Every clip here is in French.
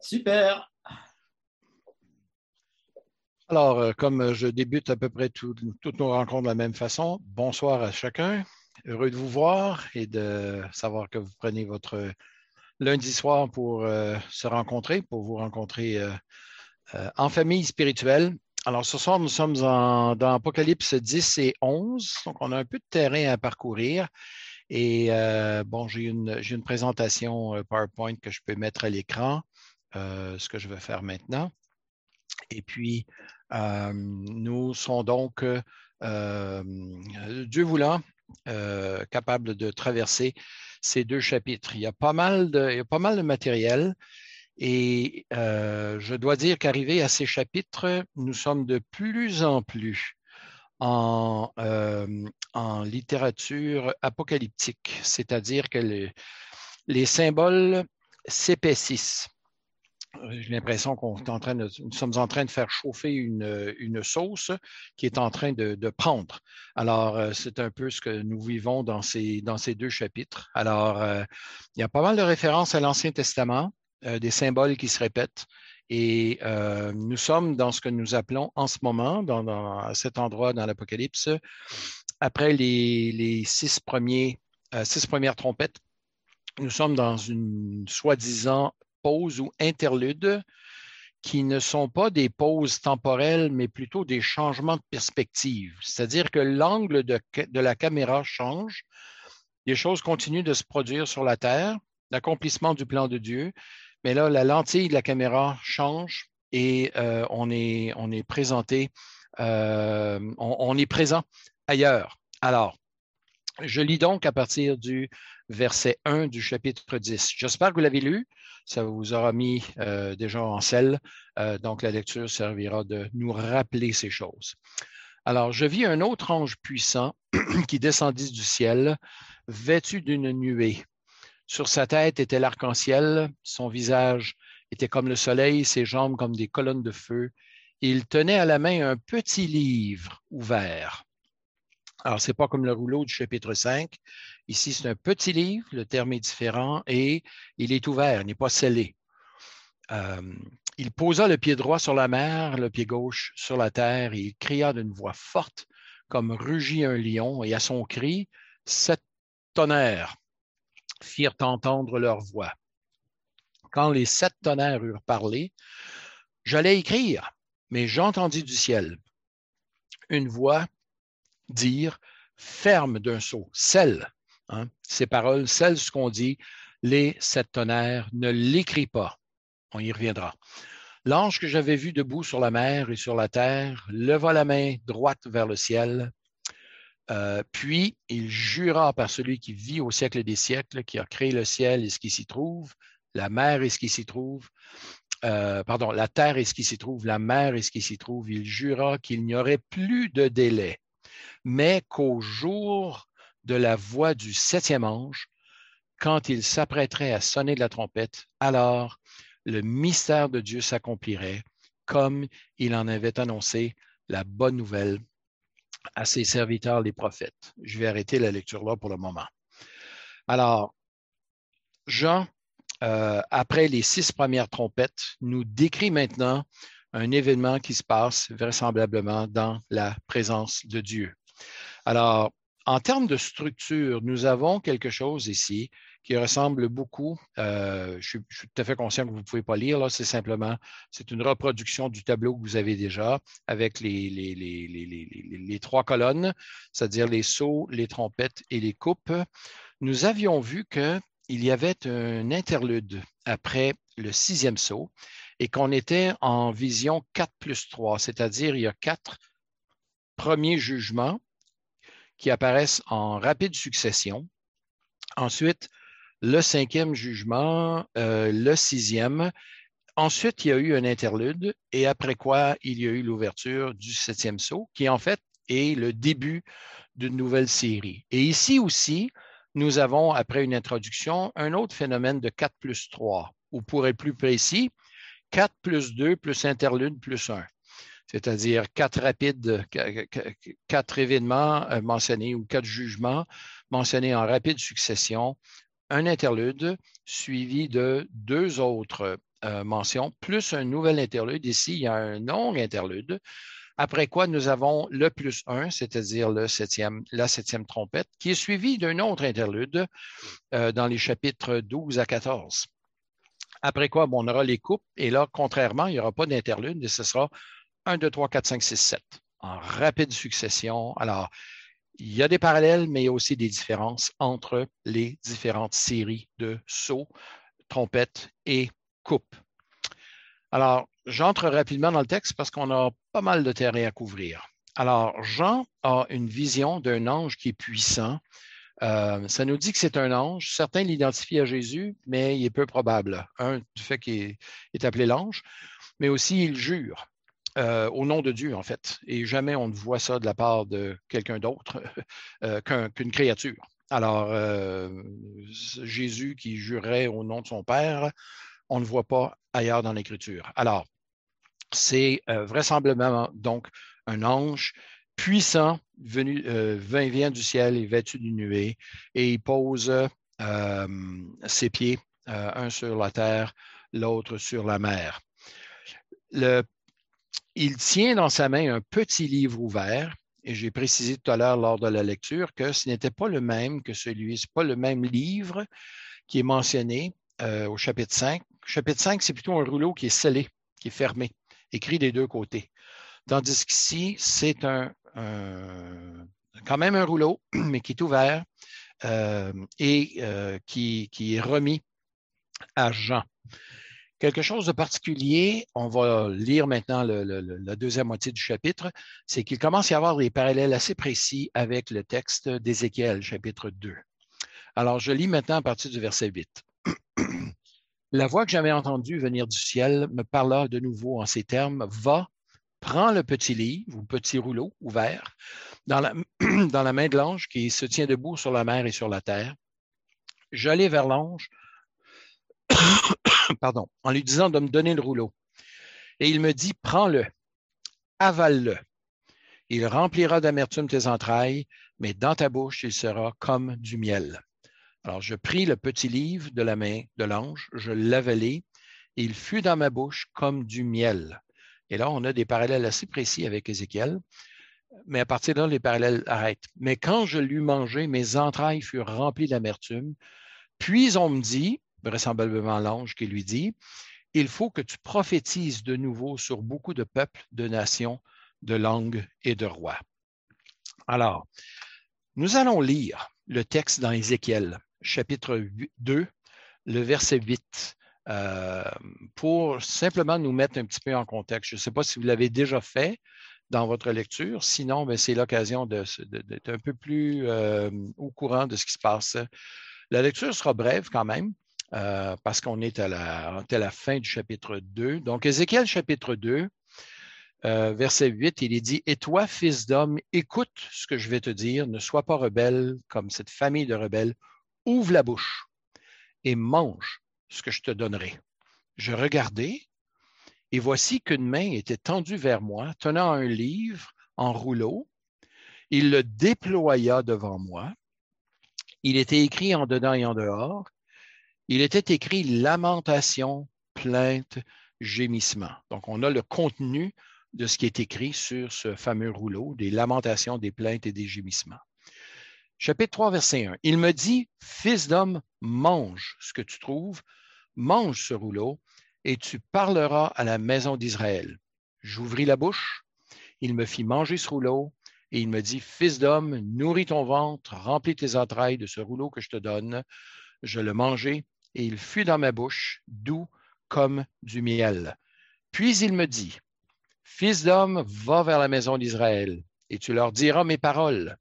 Super. Alors, euh, comme je débute à peu près toutes nos rencontres de la même façon, bonsoir à chacun. Heureux de vous voir et de savoir que vous prenez votre lundi soir pour euh, se rencontrer, pour vous rencontrer euh, en famille spirituelle. Alors, ce soir, nous sommes dans Apocalypse 10 et 11, donc on a un peu de terrain à parcourir. Et bon, j'ai une, présentation PowerPoint que je peux mettre à l'écran. Euh, ce que je vais faire maintenant. Et puis, euh, nous serons donc, euh, Dieu voulant, capables de traverser ces deux chapitres. Il y a pas mal de, pas mal de matériel. Et je dois dire qu'arrivé à ces chapitres, nous sommes de plus en plus en, en littérature apocalyptique, c'est-à-dire que les symboles s'épaississent. J'ai l'impression qu'on est en train nous sommes en train de faire chauffer une, sauce qui est en train de, prendre. Alors, euh, c'est un peu ce que nous vivons dans ces, deux chapitres. Alors, euh, il y a pas mal de références à l'Ancien Testament, euh, des symboles qui se répètent. Et nous sommes dans ce que nous appelons en ce moment, à cet endroit dans l'Apocalypse, après les, les six, premières trompettes, nous sommes dans une soi-disant pauses ou interludes qui ne sont pas des pauses temporelles, mais plutôt des changements de perspective. C'est-à-dire que l'angle de, la caméra change, des choses continuent de se produire sur la Terre, l'accomplissement du plan de Dieu, mais là, la lentille de la caméra change et euh, on, est, présenté, euh, on est présent ailleurs. Alors, je lis donc à partir du verset 1 du chapitre 10. J'espère que vous l'avez lu. Ça vous aura mis euh, déjà en selle. Donc, la lecture servira de nous rappeler ces choses. Alors, je vis un autre ange puissant qui descendit du ciel, vêtu d'une nuée. Sur sa tête était l'arc-en-ciel, son visage était comme le soleil, ses jambes comme des colonnes de feu. Il tenait à la main un petit livre ouvert. Alors, ce n'est pas comme le rouleau du chapitre 5. Ici, c'est un petit livre, le terme est différent et il est ouvert, il n'est pas scellé. Euh, il posa le pied droit sur la mer, le pied gauche sur la terre, et il cria d'une voix forte, comme rugit un lion, et à son cri, sept tonnerres firent entendre leur voix. Quand les sept tonnerres eurent parlé, j'allais écrire, mais j'entendis du ciel une voix dire ferme d'un saut, celle Hein. Ces paroles, celles ce qu'on dit, les sept tonnerres, ne l'écrit pas. On y reviendra. L'ange que j'avais vu debout sur la mer et sur la terre leva la main droite vers le ciel, euh, puis il jura par celui qui vit au siècle des siècles, qui a créé le ciel et ce qui s'y trouve, la mer et ce qui s'y trouve, euh, pardon, la terre et ce qui s'y trouve, la mer et ce qui s'y trouve, il jura qu'il n'y aurait plus de délai, mais qu'au jour de la voix du septième ange, quand il s'apprêterait à sonner de la trompette, alors le mystère de Dieu s'accomplirait comme il en avait annoncé la bonne nouvelle à ses serviteurs les prophètes. Je vais arrêter la lecture là pour le moment. Alors, Jean, euh, après les six premières trompettes, nous décrit maintenant un événement qui se passe vraisemblablement dans la présence de Dieu. Alors, en termes de structure, nous avons quelque chose ici qui ressemble beaucoup, euh, je, suis, tout à fait conscient que vous ne pouvez pas lire, c'est simplement, c'est une reproduction du tableau que vous avez déjà avec les, les, les, les trois colonnes, c'est-à-dire les sauts, les trompettes et les coupes. Nous avions vu qu'il y avait un interlude après le sixième saut et qu'on était en vision 4 plus 3, c'est-à-dire il y a quatre premiers jugements qui apparaissent en rapide succession. Ensuite, le cinquième jugement, euh, le sixième. Ensuite, il y a eu un interlude et après quoi, il y a eu l'ouverture du septième saut, qui en fait est le début d'une nouvelle série. Et ici aussi, nous avons, après une introduction, un autre phénomène de 4 plus 3, ou pour être plus précis, 4 plus 2 plus interlude plus 1 c'est-à-dire quatre rapides, quatre événements euh, mentionnés ou quatre jugements mentionnés en rapide succession un interlude suivi de deux autres euh, mentions, plus un nouvel interlude. Ici, il y a un long interlude. Après quoi, nous avons le plus un, c'est-à-dire le septième, la septième trompette, qui est suivi d'un autre interlude euh, dans les chapitres 12 à 14. Après quoi, on aura les coupes, et là, contrairement, il n'y aura pas d'interlude, et ce sera 1, 2, 3, 4, 5, 6, 7, en rapide succession. Alors, il y a des parallèles, mais il y a aussi des différences entre les différentes séries de sauts, trompettes et coupes. Alors, j'entre rapidement dans le texte parce qu'on a pas mal de terrain à couvrir. Alors, Jean a une vision d'un ange qui est puissant. Euh, ça nous dit que c'est un ange. Certains l'identifient à Jésus, mais il est peu probable. Un, du fait qu'il est appelé l'ange, mais aussi il jure. Euh, au nom de Dieu, en fait. Et jamais on ne voit ça de la part de quelqu'un d'autre euh, qu'une créature. Alors, euh, Jésus qui jurait au nom de son Père, on ne voit pas ailleurs dans l'Écriture. Alors, c'est vraisemblablement donc un ange puissant venu, vient du ciel et vêtu d'une nuée, et il pose ses pieds, un sur la terre, l'autre sur la mer. Le il tient dans sa main un petit livre ouvert, et j'ai précisé tout à l'heure lors de la lecture que ce n'était pas le même que celui, ce n'est pas le même livre qui est mentionné euh, au chapitre 5. Chapitre 5, c'est plutôt un rouleau qui est scellé, qui est fermé, écrit des deux côtés. Tandis qu'ici, c'est un, quand même un rouleau, mais qui est ouvert euh, et euh, qui, qui est remis à Jean. Quelque chose de particulier, on va lire maintenant la deuxième moitié du chapitre, c'est qu'il commence à y avoir des parallèles assez précis avec le texte d'Ézéchiel, chapitre 2. Alors, je lis maintenant à partir du verset 8. La voix que j'avais entendue venir du ciel me parla de nouveau en ces termes, Va, prends le petit livre ou petit rouleau ouvert dans la, dans la main de l'ange qui se tient debout sur la mer et sur la terre. J'allais vers l'ange pardon, en lui disant de me donner le rouleau. Et il me dit, prends-le, avale-le. Il remplira d'amertume tes entrailles, mais dans ta bouche, il sera comme du miel. Alors, je pris le petit livre de la main de l'ange, je l'avalai, il fut dans ma bouche comme du miel. Et là, on a des parallèles assez précis avec Ézéchiel, mais à partir de là, les parallèles arrêtent. Mais quand je l'eus mangé, mes entrailles furent remplies d'amertume. Puis on me dit, vraisemblablement l'ange qui lui dit, il faut que tu prophétises de nouveau sur beaucoup de peuples, de nations, de langues et de rois. Alors, nous allons lire le texte dans Ézéchiel, chapitre 2, le verset 8, euh, pour simplement nous mettre un petit peu en contexte. Je ne sais pas si vous l'avez déjà fait dans votre lecture, sinon, c'est l'occasion d'être un peu plus euh, au courant de ce qui se passe. La lecture sera brève quand même. Euh, parce qu'on est à la, fin du chapitre 2. Donc, Ézéchiel chapitre 2, euh, verset 8, il est dit, Et toi, fils d'homme, écoute ce que je vais te dire, ne sois pas rebelle comme cette famille de rebelles, ouvre la bouche et mange ce que je te donnerai. Je regardai, et voici qu'une main était tendue vers moi, tenant un livre en rouleau. Il le déploya devant moi. Il était écrit en dedans et en dehors, il était écrit lamentation, plainte, gémissement. Donc, on a le contenu de ce qui est écrit sur ce fameux rouleau, des lamentations, des plaintes et des gémissements. Chapitre 3, verset 1. Il me dit, Fils d'homme, mange ce que tu trouves, mange ce rouleau, et tu parleras à la maison d'Israël. J'ouvris la bouche, il me fit manger ce rouleau, et il me dit, Fils d'homme, nourris ton ventre, remplis tes entrailles de ce rouleau que je te donne. Je le mangeai, et il fut dans ma bouche, doux comme du miel. Puis il me dit, Fils d'homme, va vers la maison d'Israël, et tu leur diras mes paroles.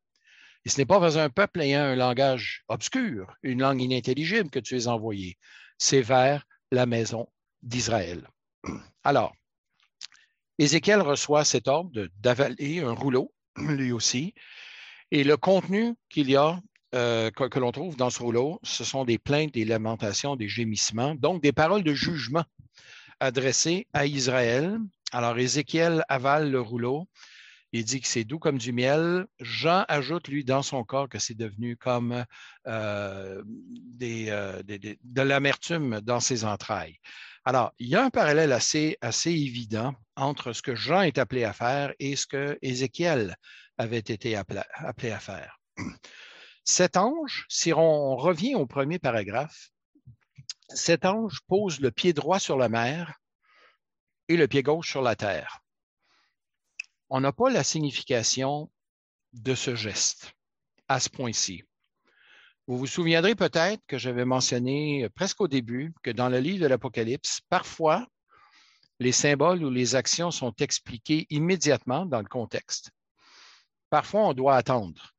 Et ce n'est pas vers un peuple ayant un langage obscur, une langue inintelligible que tu es envoyé, c'est vers la maison d'Israël. Alors, Ézéchiel reçoit cet ordre d'avaler un rouleau, lui aussi, et le contenu qu'il y a euh, que, l'on trouve dans ce rouleau, ce sont des plaintes, des lamentations, des gémissements, donc des paroles de jugement adressées à Israël. Alors Ézéchiel avale le rouleau il dit que c'est doux comme du miel. Jean ajoute, lui, dans son corps, que c'est devenu comme euh, euh, de l'amertume dans ses entrailles. Alors, il y a un parallèle assez, évident entre ce que Jean est appelé à faire et ce que Ézéchiel avait été appelé à faire. Cet ange, si on revient au premier paragraphe, cet ange pose le pied droit sur la mer et le pied gauche sur la terre. On n'a pas la signification de ce geste à ce point-ci. Vous vous souviendrez peut-être que j'avais mentionné presque au début que dans le livre de l'Apocalypse, parfois, les symboles ou les actions sont expliqués immédiatement dans le contexte. Parfois, on doit attendre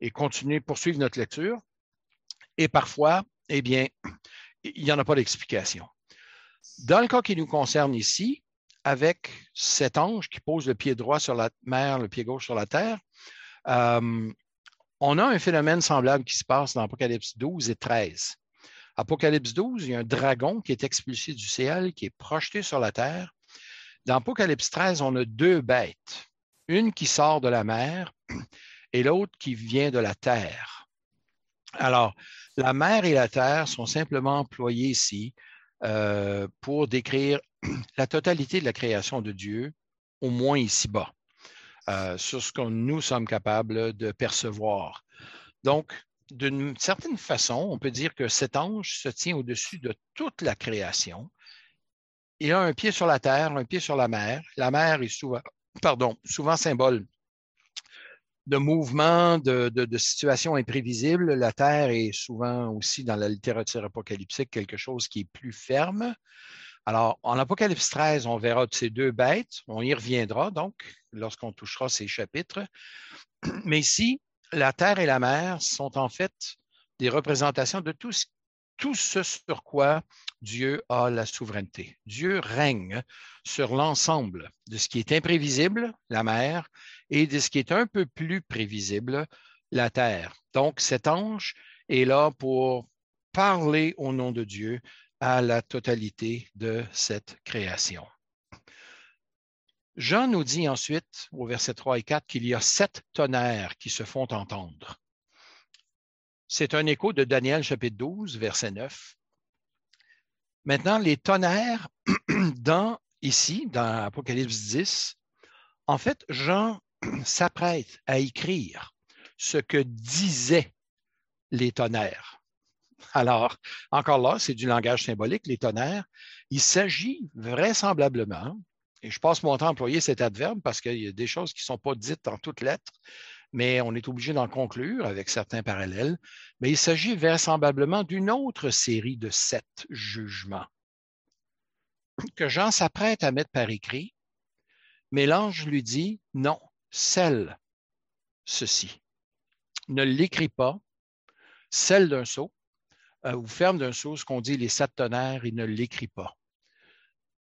et continuer, poursuivre notre lecture. Et parfois, eh bien, il n'y en a pas d'explication. Dans le cas qui nous concerne ici, avec cet ange qui pose le pied droit sur la mer, le pied gauche sur la terre, euh, on a un phénomène semblable qui se passe dans Apocalypse 12 et 13. Apocalypse 12, il y a un dragon qui est expulsé du ciel, qui est projeté sur la terre. Dans Apocalypse 13, on a deux bêtes, une qui sort de la mer et l'autre qui vient de la terre. Alors, la mer et la terre sont simplement employées ici euh, pour décrire la totalité de la création de Dieu, au moins ici-bas, euh, sur ce que nous sommes capables de percevoir. Donc, d'une certaine façon, on peut dire que cet ange se tient au-dessus de toute la création. Il a un pied sur la terre, un pied sur la mer. La mer est souvent, souvent symbole de mouvements, de, situations imprévisibles. La Terre est souvent aussi dans la littérature apocalyptique quelque chose qui est plus ferme. Alors, en Apocalypse 13, on verra ces deux bêtes. On y reviendra donc lorsqu'on touchera ces chapitres. Mais ici, la terre et la mer sont en fait des représentations de tout ce, tout ce sur quoi Dieu a la souveraineté. Dieu règne sur l'ensemble de ce qui est imprévisible, la mer, et de ce qui est un peu plus prévisible, la terre. Donc, cet ange est là pour parler au nom de Dieu à la totalité de cette création. Jean nous dit ensuite, au verset 3 et 4, qu'il y a sept tonnerres qui se font entendre. C'est un écho de Daniel chapitre 12, verset 9. Maintenant, les tonnerres, dans, ici, dans Apocalypse 10, en fait, Jean s'apprête à écrire ce que disaient les tonnerres. Alors, encore là, c'est du langage symbolique, les tonnerres. Il s'agit vraisemblablement, et je passe mon temps à employer cet adverbe parce qu'il y a des choses qui ne sont pas dites en toutes lettres, mais on est obligé d'en conclure avec certains parallèles. Mais il s'agit vraisemblablement d'une autre série de sept jugements que Jean s'apprête à mettre par écrit, mais l'ange lui dit non, celle ceci. Ne l'écrit pas, celle d'un seau, euh, ou ferme d'un seau, ce qu'on dit les sept tonnerres, il ne l'écrit pas.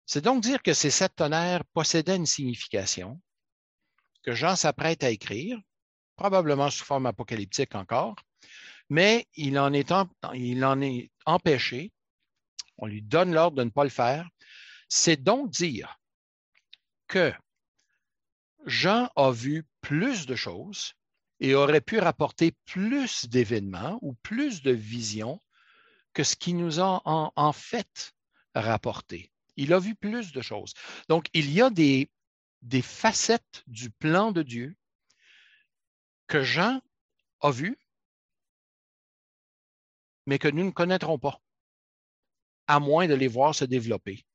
C'est donc dire que ces sept tonnerres possédaient une signification que Jean s'apprête à écrire, probablement sous forme apocalyptique encore, mais il en est empêché, on lui donne l'ordre de ne pas le faire. C'est donc dire que Jean a vu plus de choses et aurait pu rapporter plus d'événements ou plus de visions que ce qu'il nous a en, fait rapporté. Il a vu plus de choses. Donc, il y a des, facettes du plan de Dieu que Jean a vues, mais que nous ne connaîtrons pas, à moins de les voir se développer.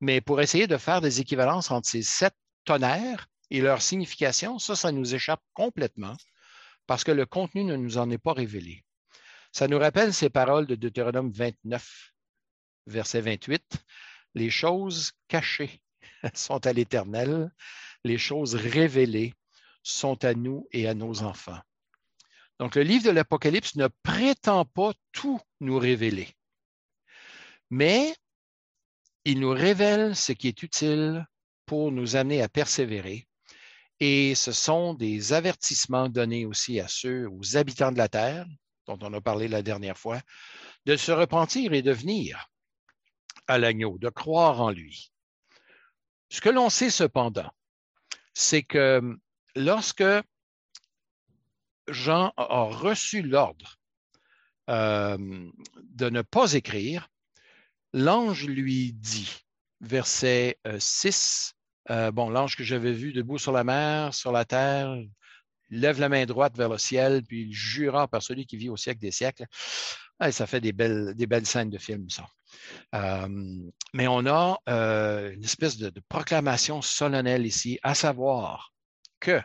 Mais pour essayer de faire des équivalences entre ces sept tonnerres et leur signification, ça, ça nous échappe complètement parce que le contenu ne nous en est pas révélé. Ça nous rappelle ces paroles de Deutéronome 29, verset 28. Les choses cachées sont à l'Éternel, les choses révélées sont à nous et à nos enfants. Donc, le livre de l'Apocalypse ne prétend pas tout nous révéler, mais il nous révèle ce qui est utile pour nous amener à persévérer et ce sont des avertissements donnés aussi à ceux, aux habitants de la terre, dont on a parlé la dernière fois, de se repentir et de venir à l'agneau, de croire en lui. Ce que l'on sait cependant, c'est que lorsque Jean a reçu l'ordre euh, de ne pas écrire, l'ange lui dit, verset 6, euh, bon, l'ange que j'avais vu debout sur la mer, sur la terre, lève la main droite vers le ciel, puis il jura par celui qui vit au siècle des siècles. ça fait des belles, scènes de film, ça. Euh, mais on a euh, une espèce de, proclamation solennelle ici, à savoir que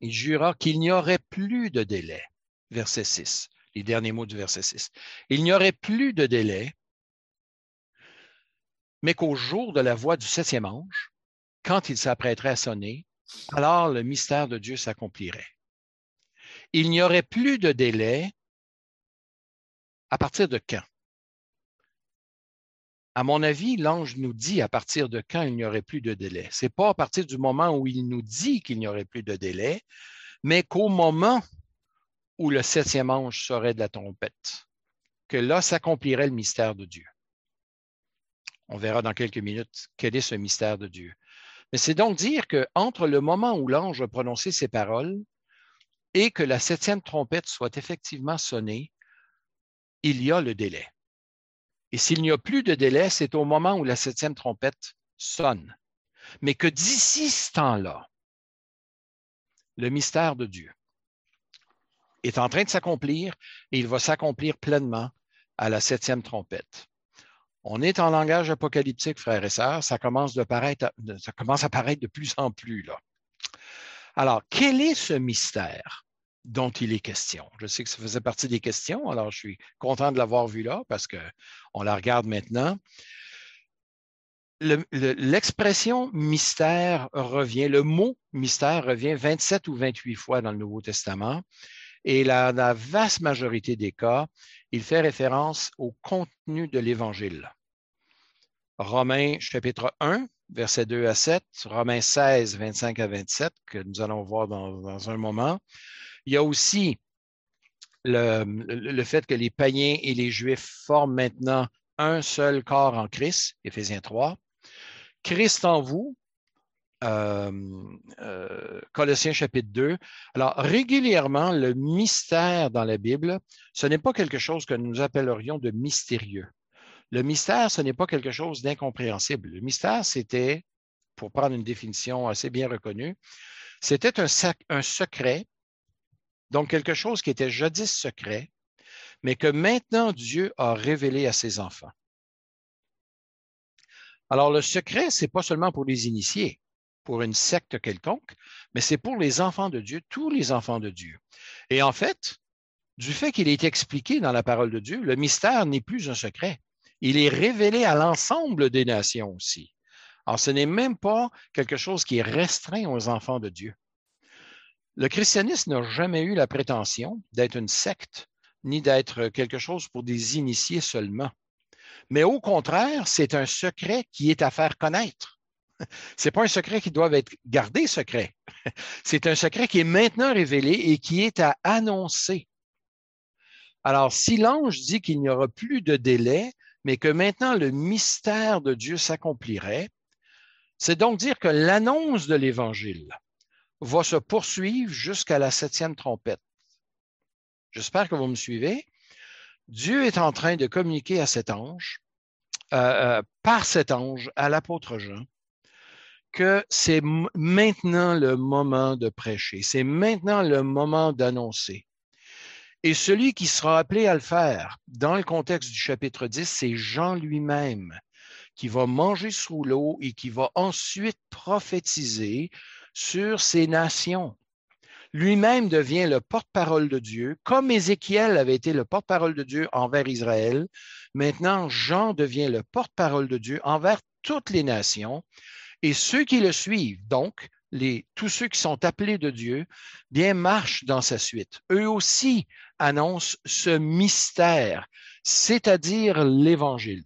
il jura qu'il n'y aurait plus de délai. Verset 6, les derniers mots du verset 6. Il n'y aurait plus de délai, mais qu'au jour de la voix du septième ange, quand il s'apprêterait à sonner, alors le mystère de Dieu s'accomplirait. Il n'y aurait plus de délai à partir de quand? À mon avis, l'ange nous dit à partir de quand il n'y aurait plus de délai. Ce n'est pas à partir du moment où il nous dit qu'il n'y aurait plus de délai, mais qu'au moment où le septième ange serait de la trompette, que là s'accomplirait le mystère de Dieu. On verra dans quelques minutes quel est ce mystère de Dieu. Mais c'est donc dire qu'entre le moment où l'ange a prononcé ces paroles et que la septième trompette soit effectivement sonnée, il y a le délai. Et s'il n'y a plus de délai, c'est au moment où la septième trompette sonne. Mais que d'ici ce temps-là, le mystère de Dieu est en train de s'accomplir et il va s'accomplir pleinement à la septième trompette. On est en langage apocalyptique, frères et sœurs, ça commence, à paraître de plus en plus. Là. Alors, quel est ce mystère dont il est question? Je sais que ça faisait partie des questions, alors je suis content de l'avoir vu là parce qu'on la regarde maintenant. L'expression mystère revient, le mot mystère revient 27 ou 28 fois dans le Nouveau Testament. Et la, la vaste majorité des cas, il fait référence au contenu de l'Évangile. Romains chapitre 1, versets 2 à 7, Romains 16, 25 à 27, que nous allons voir dans, un moment. Il y a aussi le, le, fait que les païens et les juifs forment maintenant un seul corps en Christ, Éphésiens 3. Christ en vous, euh, euh, Colossiens chapitre 2. Alors, régulièrement, le mystère dans la Bible, ce n'est pas quelque chose que nous appellerions de mystérieux. Le mystère, ce n'est pas quelque chose d'incompréhensible. Le mystère, c'était, pour prendre une définition assez bien reconnue, c'était un, secret, donc quelque chose qui était jadis secret, mais que maintenant Dieu a révélé à ses enfants. Alors, le secret, ce n'est pas seulement pour les initiés, pour une secte quelconque, mais c'est pour les enfants de Dieu, tous les enfants de Dieu. Et en fait, du fait qu'il est expliqué dans la parole de Dieu, le mystère n'est plus un secret il est révélé à l'ensemble des nations aussi. Alors, ce n'est même pas quelque chose qui est restreint aux enfants de Dieu. Le christianisme n'a jamais eu la prétention d'être une secte, ni d'être quelque chose pour des initiés seulement. Mais au contraire, c'est un secret qui est à faire connaître. Ce n'est pas un secret qui doit être gardé secret. C'est un secret qui est maintenant révélé et qui est à annoncer. Alors, si l'ange dit qu'il n'y aura plus de délai, mais que maintenant le mystère de Dieu s'accomplirait, c'est donc dire que l'annonce de l'Évangile va se poursuivre jusqu'à la septième trompette. J'espère que vous me suivez. Dieu est en train de communiquer à cet ange, euh, euh, par cet ange, à l'apôtre Jean, que c'est maintenant le moment de prêcher, c'est maintenant le moment d'annoncer. Et celui qui sera appelé à le faire dans le contexte du chapitre 10, c'est Jean lui-même qui va manger sous l'eau et qui va ensuite prophétiser sur ces nations. Lui-même devient le porte-parole de Dieu, comme Ézéchiel avait été le porte-parole de Dieu envers Israël. Maintenant, Jean devient le porte-parole de Dieu envers toutes les nations. Et ceux qui le suivent, donc, tous ceux qui sont appelés de Dieu, bien marchent dans sa suite. Eux aussi annonce ce mystère, c'est-à-dire l'Évangile.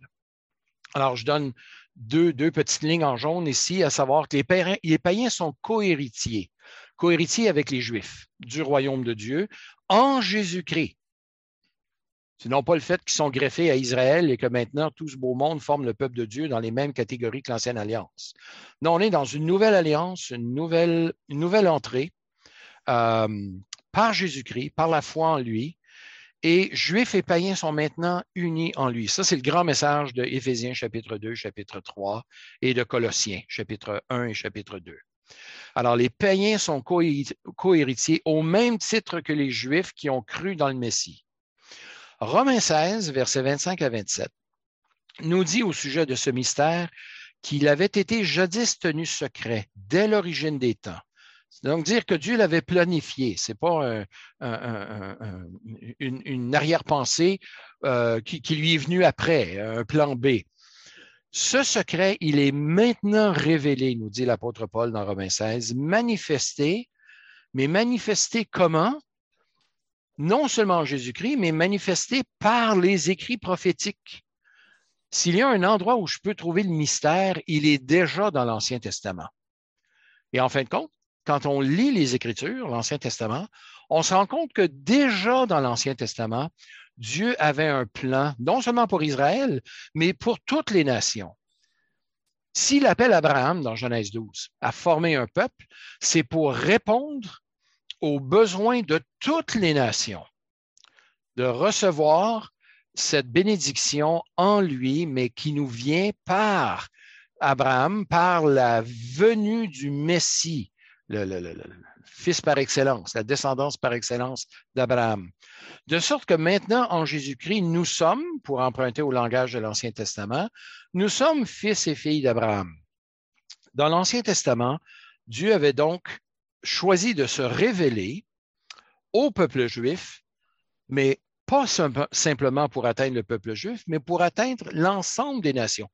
Alors, je donne deux, deux, petites lignes en jaune ici, à savoir que les païens, les païens sont cohéritiers, cohéritiers avec les Juifs du royaume de Dieu en Jésus-Christ. Sinon pas le fait qu'ils sont greffés à Israël et que maintenant tout ce beau monde forme le peuple de Dieu dans les mêmes catégories que l'ancienne alliance. Non, on est dans une nouvelle alliance, une nouvelle, entrée euh, par Jésus-Christ, par la foi en lui. Et Juifs et païens sont maintenant unis en lui. Ça, c'est le grand message de Éphésiens chapitre 2, chapitre 3 et de Colossiens chapitre 1 et chapitre 2. Alors, les païens sont cohéritiers au même titre que les Juifs qui ont cru dans le Messie. Romains 16, versets 25 à 27, nous dit au sujet de ce mystère qu'il avait été jadis tenu secret dès l'origine des temps. Donc, dire que Dieu l'avait planifié, ce n'est pas une, arrière-pensée euh, qui, qui, lui est venue après, un plan B. Ce secret, il est maintenant révélé, nous dit l'apôtre Paul dans Romains 16, manifesté, mais manifesté comment? Non seulement Jésus-Christ, mais manifesté par les écrits prophétiques. S'il y a un endroit où je peux trouver le mystère, il est déjà dans l'Ancien Testament. Et en fin de compte, quand on lit les Écritures, l'Ancien Testament, on se rend compte que déjà dans l'Ancien Testament, Dieu avait un plan, non seulement pour Israël, mais pour toutes les nations. S'il appelle Abraham dans Genèse 12 à former un peuple, c'est pour répondre aux besoins de toutes les nations de recevoir cette bénédiction en lui, mais qui nous vient par Abraham, par la venue du Messie, le, fils par excellence, la descendance par excellence d'Abraham. De sorte que maintenant, en Jésus-Christ, nous sommes, pour emprunter au langage de l'Ancien Testament, nous sommes fils et filles d'Abraham. Dans l'Ancien Testament, Dieu avait donc choisi de se révéler au peuple juif, mais pas simplement pour atteindre le peuple juif, mais pour atteindre l'ensemble des nations.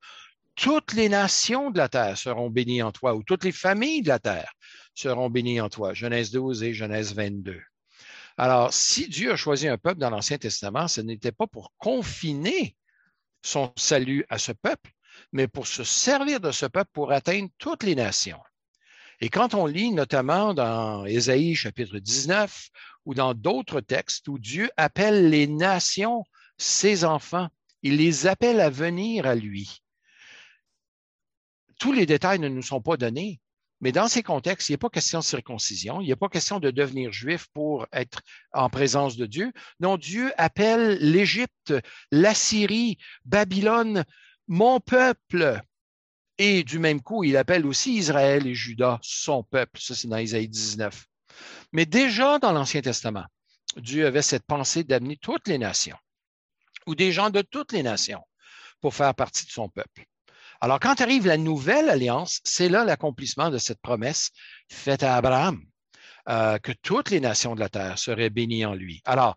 Toutes les nations de la terre seront bénies en toi, ou toutes les familles de la terre seront bénies en toi. Genèse 12 et Genèse 22. Alors, si Dieu a choisi un peuple dans l'Ancien Testament, ce n'était pas pour confiner son salut à ce peuple, mais pour se servir de ce peuple pour atteindre toutes les nations. Et quand on lit notamment dans Ésaïe chapitre 19 ou dans d'autres textes où Dieu appelle les nations ses enfants, il les appelle à venir à lui. Tous les détails ne nous sont pas donnés, mais dans ces contextes, il a pas question de circoncision, il a pas question de devenir juif pour être en présence de Dieu. Non, Dieu appelle l'Égypte, l'Assyrie, Babylone, mon peuple. Et du même coup, il appelle aussi Israël et Judas son peuple. Ça, c'est dans Isaïe 19. Mais déjà dans l'Ancien Testament, Dieu avait cette pensée d'amener toutes les nations, ou des gens de toutes les nations, pour faire partie de son peuple. Alors, quand arrive la nouvelle alliance, c'est là l'accomplissement de cette promesse faite à Abraham, euh, que toutes les nations de la terre seraient bénies en lui. Alors,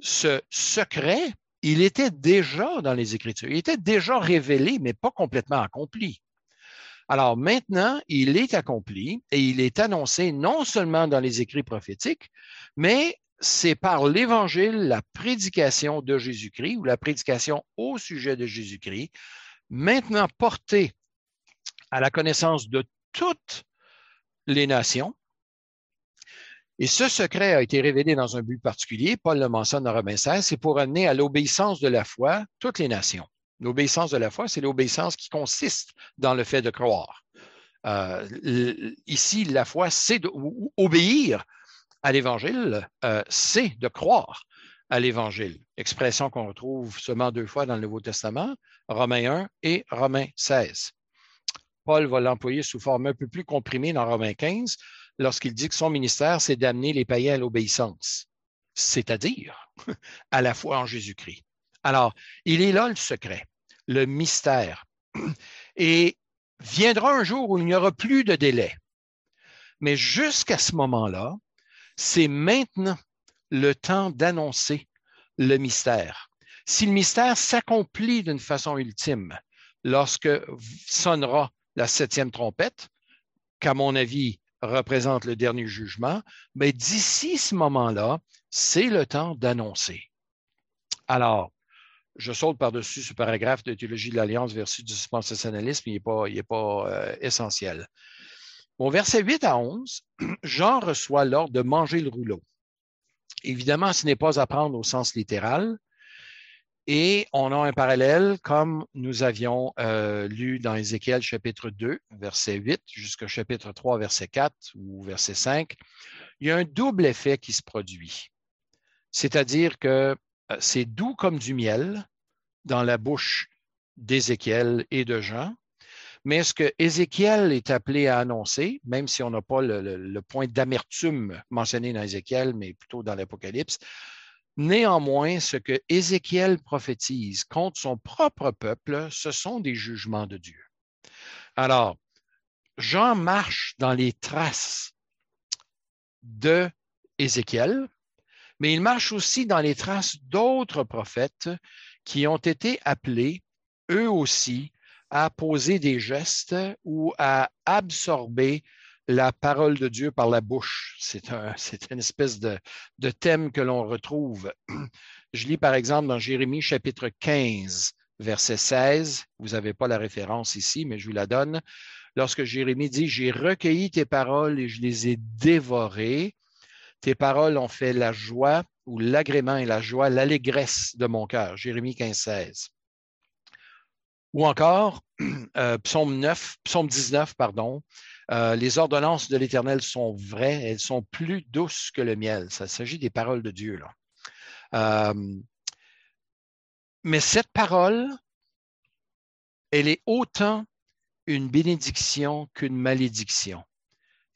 ce secret il était déjà dans les Écritures, il était déjà révélé, mais pas complètement accompli. Alors maintenant, il est accompli et il est annoncé non seulement dans les écrits prophétiques, mais c'est par l'Évangile, la prédication de Jésus-Christ ou la prédication au sujet de Jésus-Christ, maintenant portée à la connaissance de toutes les nations, et ce secret a été révélé dans un but particulier. Paul le mentionne dans Romains 16, c'est pour amener à l'obéissance de la foi toutes les nations. L'obéissance de la foi, c'est l'obéissance qui consiste dans le fait de croire. Euh, ici, la foi, c'est d'obéir à l'Évangile, euh, c'est de croire à l'Évangile. Expression qu'on retrouve seulement deux fois dans le Nouveau Testament, Romains 1 et Romains 16. Paul va l'employer sous forme un peu plus comprimée dans Romains 15 lorsqu'il dit que son ministère, c'est d'amener les païens à l'obéissance, c'est-à-dire à la foi en Jésus-Christ. Alors, il est là le secret, le mystère. Et viendra un jour où il n'y aura plus de délai. Mais jusqu'à ce moment-là, c'est maintenant le temps d'annoncer le mystère. Si le mystère s'accomplit d'une façon ultime lorsque sonnera la septième trompette, qu'à mon avis, représente le dernier jugement, mais d'ici ce moment-là, c'est le temps d'annoncer. Alors, je saute par-dessus ce paragraphe de théologie de l'Alliance versus du dispensationalisme, il n'est pas, pas euh, essentiel. Bon, verset 8 à 11, Jean reçoit l'ordre de manger le rouleau. Évidemment, ce n'est pas à prendre au sens littéral, Et on a un parallèle comme nous avions euh, lu dans Ézéchiel chapitre 2, verset 8, jusqu'au chapitre 3, verset 4 ou verset 5. Il y a un double effet qui se produit. C'est-à-dire que euh, c'est doux comme du miel dans la bouche d'Ézéchiel et de Jean, mais ce que Ézéchiel est appelé à annoncer, même si on n'a pas le, point d'amertume mentionné dans Ézéchiel, mais plutôt dans l'Apocalypse, néanmoins, ce que Ézéchiel prophétise contre son propre peuple, ce sont des jugements de Dieu. Alors, Jean marche dans les traces de Ézéchiel, mais il marche aussi dans les traces d'autres prophètes qui ont été appelés, eux aussi, à poser des gestes ou à absorber la parole de Dieu par la bouche. C'est un, une espèce de, de thème que l'on retrouve. Je lis par exemple dans Jérémie chapitre 15, verset 16. Vous n'avez pas la référence ici, mais je vous la donne. Lorsque Jérémie dit, J'ai recueilli tes paroles et je les ai dévorées. Tes paroles ont fait la joie ou l'agrément et la joie, l'allégresse de mon cœur. Jérémie 15, 16. Ou encore, euh, psaume 9, psaume 19, pardon, euh, les ordonnances de l'Éternel sont vraies, elles sont plus douces que le miel. Ça s'agit des paroles de Dieu. Euh, mais cette parole, elle est autant une bénédiction qu'une malédiction.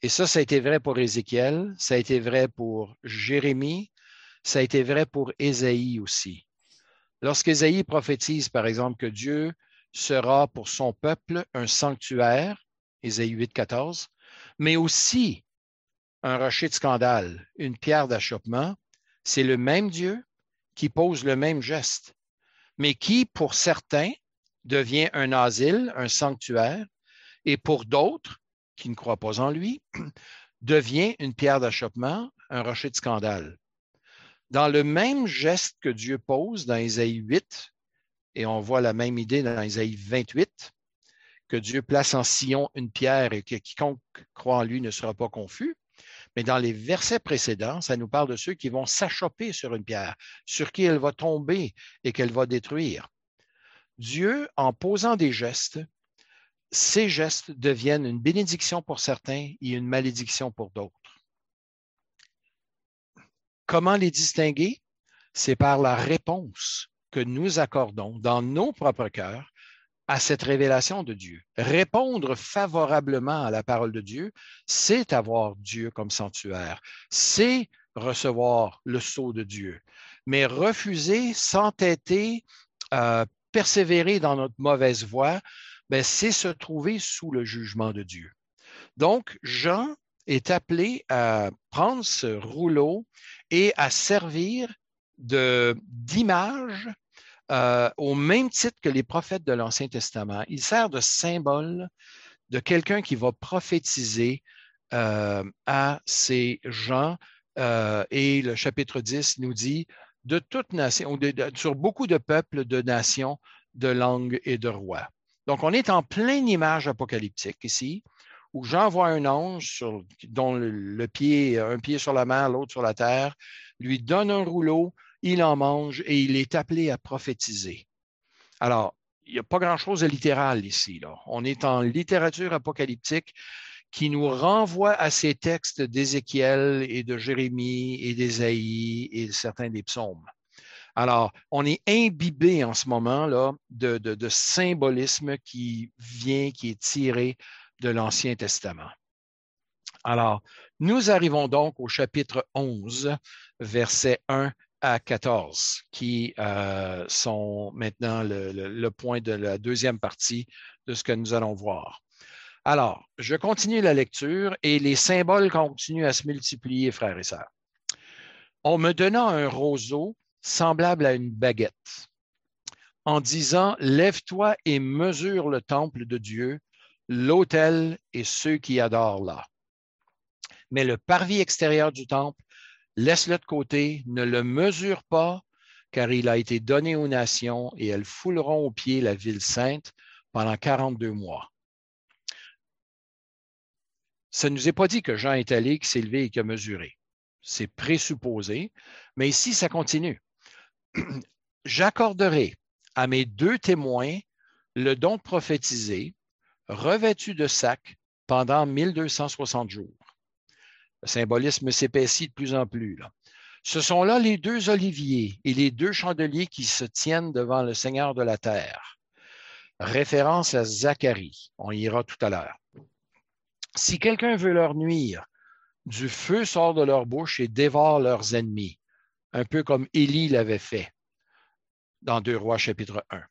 Et ça, ça a été vrai pour Ézéchiel, ça a été vrai pour Jérémie, ça a été vrai pour Ésaïe aussi. Lorsqu'Ésaïe prophétise, par exemple, que Dieu sera pour son peuple un sanctuaire, Ésaïe 8, 14, mais aussi un rocher de scandale, une pierre d'achoppement, c'est le même Dieu qui pose le même geste, mais qui, pour certains, devient un asile, un sanctuaire, et pour d'autres, qui ne croient pas en lui, devient une pierre d'achoppement, un rocher de scandale. Dans le même geste que Dieu pose dans Ésaïe 8, et on voit la même idée dans Ésaïe 28, que Dieu place en Sion une pierre et que quiconque croit en lui ne sera pas confus. Mais dans les versets précédents, ça nous parle de ceux qui vont s'achoper sur une pierre, sur qui elle va tomber et qu'elle va détruire. Dieu, en posant des gestes, ces gestes deviennent une bénédiction pour certains et une malédiction pour d'autres. Comment les distinguer? C'est par la réponse que nous accordons dans nos propres cœurs à cette révélation de Dieu. Répondre favorablement à la parole de Dieu, c'est avoir Dieu comme sanctuaire, c'est recevoir le sceau de Dieu. Mais refuser, s'entêter, euh, persévérer dans notre mauvaise voie, ben, c'est se trouver sous le jugement de Dieu. Donc, Jean est appelé à prendre ce rouleau et à servir d'image euh, au même titre que les prophètes de l'Ancien Testament. Il sert de symbole de quelqu'un qui va prophétiser euh, à ces gens. Euh, et le chapitre 10 nous dit de toute nation, sur beaucoup de peuples, de nations, de langues et de rois. Donc, on est en pleine image apocalyptique ici, où Jean voit un ange dont le, pied, un pied sur la mer, l'autre sur la terre, lui donne un rouleau, il en mange et il est appelé à prophétiser. Alors, il n'y a pas grand-chose de littéral ici. On est en littérature apocalyptique qui nous renvoie à ces textes d'Ézéchiel et de Jérémie et d'Ésaïe et certains des psaumes. Alors, on est imbibé en ce moment là de, symbolisme qui vient, qui est tiré de l'Ancien Testament. Alors, nous arrivons donc au chapitre 11, versets 1 à 14, qui euh, sont maintenant le, le, point de la deuxième partie de ce que nous allons voir. Alors, je continue la lecture et les symboles continuent à se multiplier, frères et sœurs. En me donnant un roseau semblable à une baguette, en disant, Lève-toi et mesure le temple de Dieu, l'autel et ceux qui adorent là. Mais le parvis extérieur du temple, laisse-le de côté, ne le mesure pas, car il a été donné aux nations et elles fouleront au pied la ville sainte pendant 42 mois. Ça ne nous est pas dit que Jean est allé, qu'il s'est levé et qu'il a mesuré. C'est présupposé, mais ici, ça continue. j'accorderai à mes deux témoins le don de prophétiser, revêtus de sac pendant 1260 jours. Le symbolisme s'épaissit de plus en plus. Ce sont là les deux oliviers et les deux chandeliers qui se tiennent devant le Seigneur de la terre. Référence à Zacharie. On ira tout à l'heure. Si quelqu'un veut leur nuire, du feu sort de leur bouche et dévore leurs ennemis, un peu comme Élie l'avait fait dans 2 Rois chapitre 1.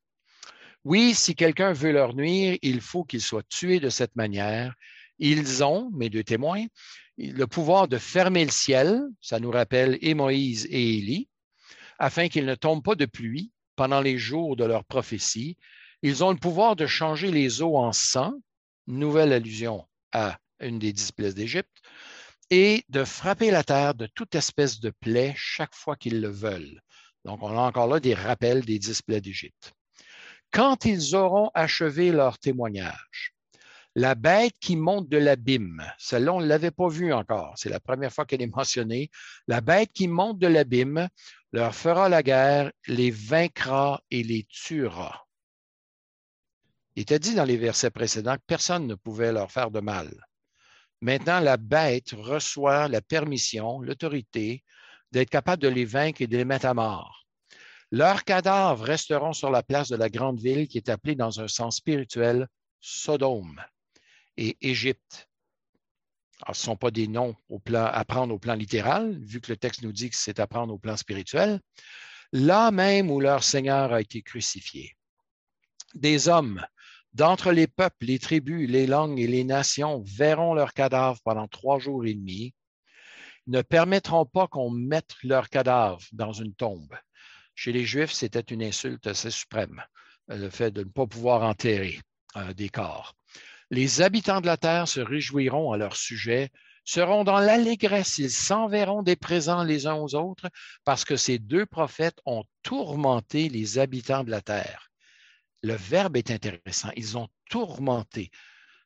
Oui, si quelqu'un veut leur nuire, il faut qu'ils soient tués de cette manière. Ils ont, mes deux témoins, le pouvoir de fermer le ciel, ça nous rappelle et Moïse et Élie, afin qu'il ne tombe pas de pluie pendant les jours de leur prophétie. Ils ont le pouvoir de changer les eaux en sang, nouvelle allusion à une des dix plaies d'Égypte, et de frapper la terre de toute espèce de plaie chaque fois qu'ils le veulent. Donc, on a encore là des rappels des dix plaies d'Égypte. Quand ils auront achevé leur témoignage, la bête qui monte de l'abîme, celle-là, on ne l'avait pas vue encore, c'est la première fois qu'elle est mentionnée. La bête qui monte de l'abîme leur fera la guerre, les vaincra et les tuera. Il était dit dans les versets précédents que personne ne pouvait leur faire de mal. Maintenant, la bête reçoit la permission, l'autorité d'être capable de les vaincre et de les mettre à mort. Leurs cadavres resteront sur la place de la grande ville qui est appelée dans un sens spirituel Sodome et Égypte. ce ne sont pas des noms au plan, à prendre au plan littéral, vu que le texte nous dit que c'est à prendre au plan spirituel. Là même où leur Seigneur a été crucifié. Des hommes d'entre les peuples, les tribus, les langues et les nations verront leurs cadavres pendant trois jours et demi ne permettront pas qu'on mette leurs cadavres dans une tombe. Chez les Juifs, c'était une insulte assez suprême, le fait de ne pas pouvoir enterrer euh, des corps. Les habitants de la terre se réjouiront à leur sujet, seront dans l'allégresse, ils s'enverront des présents les uns aux autres, parce que ces deux prophètes ont tourmenté les habitants de la terre. Le verbe est intéressant, ils ont tourmenté.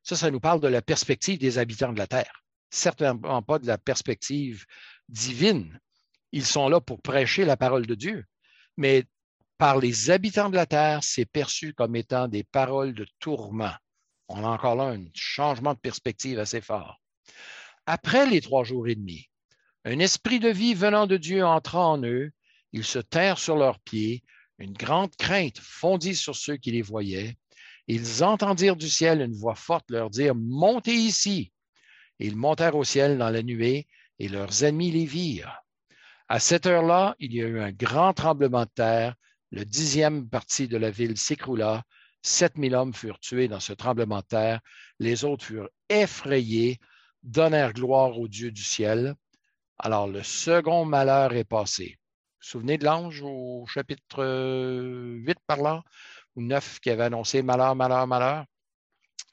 Ça, ça nous parle de la perspective des habitants de la terre certainement pas de la perspective divine. Ils sont là pour prêcher la parole de Dieu. Mais par les habitants de la terre, c'est perçu comme étant des paroles de tourment. On a encore là un changement de perspective assez fort. Après les trois jours et demi, un esprit de vie venant de Dieu entra en eux, ils se tinrent sur leurs pieds, une grande crainte fondit sur ceux qui les voyaient. Ils entendirent du ciel une voix forte leur dire, Montez ici. Ils montèrent au ciel dans la nuée et leurs ennemis les virent. À cette heure-là, il y a eu un grand tremblement de terre. Le dixième partie de la ville s'écroula. Sept mille hommes furent tués dans ce tremblement de terre. Les autres furent effrayés, donnèrent gloire au Dieu du ciel. Alors le second malheur est passé. Vous vous souvenez de l'ange au chapitre 8 par là, ou 9 qui avait annoncé malheur, malheur, malheur?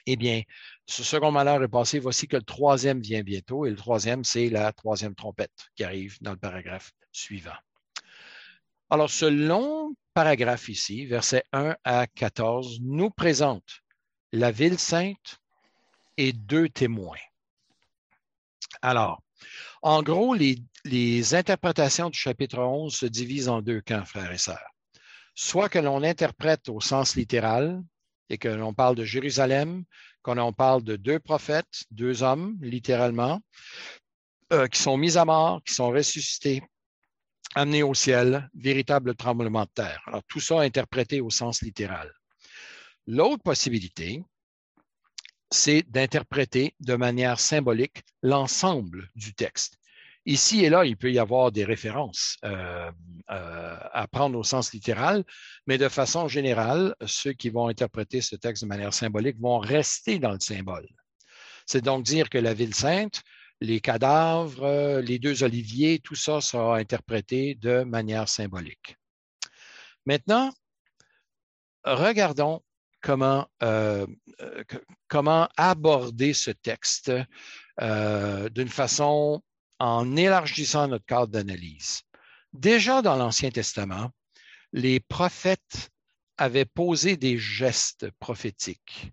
Eh bien, ce second malheur est passé. Voici que le troisième vient bientôt. Et le troisième, c'est la troisième trompette qui arrive dans le paragraphe suivant. Alors, ce long paragraphe ici, versets 1 à 14, nous présente la ville sainte et deux témoins. Alors, en gros, les, interprétations du chapitre 11 se divisent en deux camps, frères et sœurs. Soit que l'on interprète au sens littéral et que l'on parle de Jérusalem quand on parle de deux prophètes, deux hommes, littéralement, euh, qui sont mis à mort, qui sont ressuscités, amenés au ciel, véritable tremblement de terre. Alors, tout ça interprété au sens littéral. L'autre possibilité, c'est d'interpréter de manière symbolique l'ensemble du texte. Ici et là, il peut y avoir des références euh, euh, à prendre au sens littéral, mais de façon générale, ceux qui vont interpréter ce texte de manière symbolique vont rester dans le symbole. C'est donc dire que la ville sainte, les cadavres, les deux oliviers, tout ça sera interprété de manière symbolique. Maintenant, regardons comment, euh, comment aborder ce texte d'une façon en élargissant notre cadre d'analyse. Déjà dans l'Ancien Testament, les prophètes avaient posé des gestes prophétiques.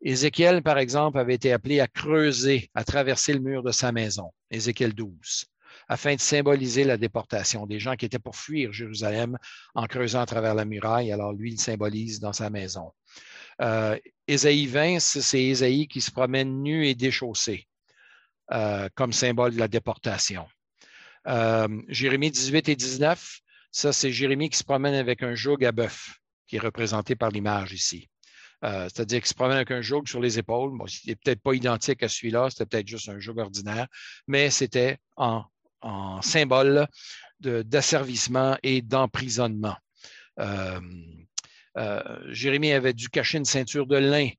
Ézéchiel, par exemple, avait été appelé à creuser, à traverser le mur de sa maison, Ézéchiel 12. afin de symboliser la déportation des gens qui étaient pour fuir Jérusalem en creusant à travers la muraille. Alors lui, il symbolise dans sa maison. Euh, Ésaïe 20, c'est Ésaïe qui se promène nu et déchaussé euh, comme symbole de la déportation. Euh, Jérémie 18 et 19, ça c'est Jérémie qui se promène avec un joug à bœuf, qui est représenté par l'image ici. Euh, c'est-à-dire qu'il se promène avec un joug sur les épaules. Bon, il peut-être pas identique à celui-là, c'était peut-être juste un joug ordinaire, mais c'était en, symbole d'asservissement et d'emprisonnement. Euh, euh, Jérémie avait dû cacher une ceinture de lin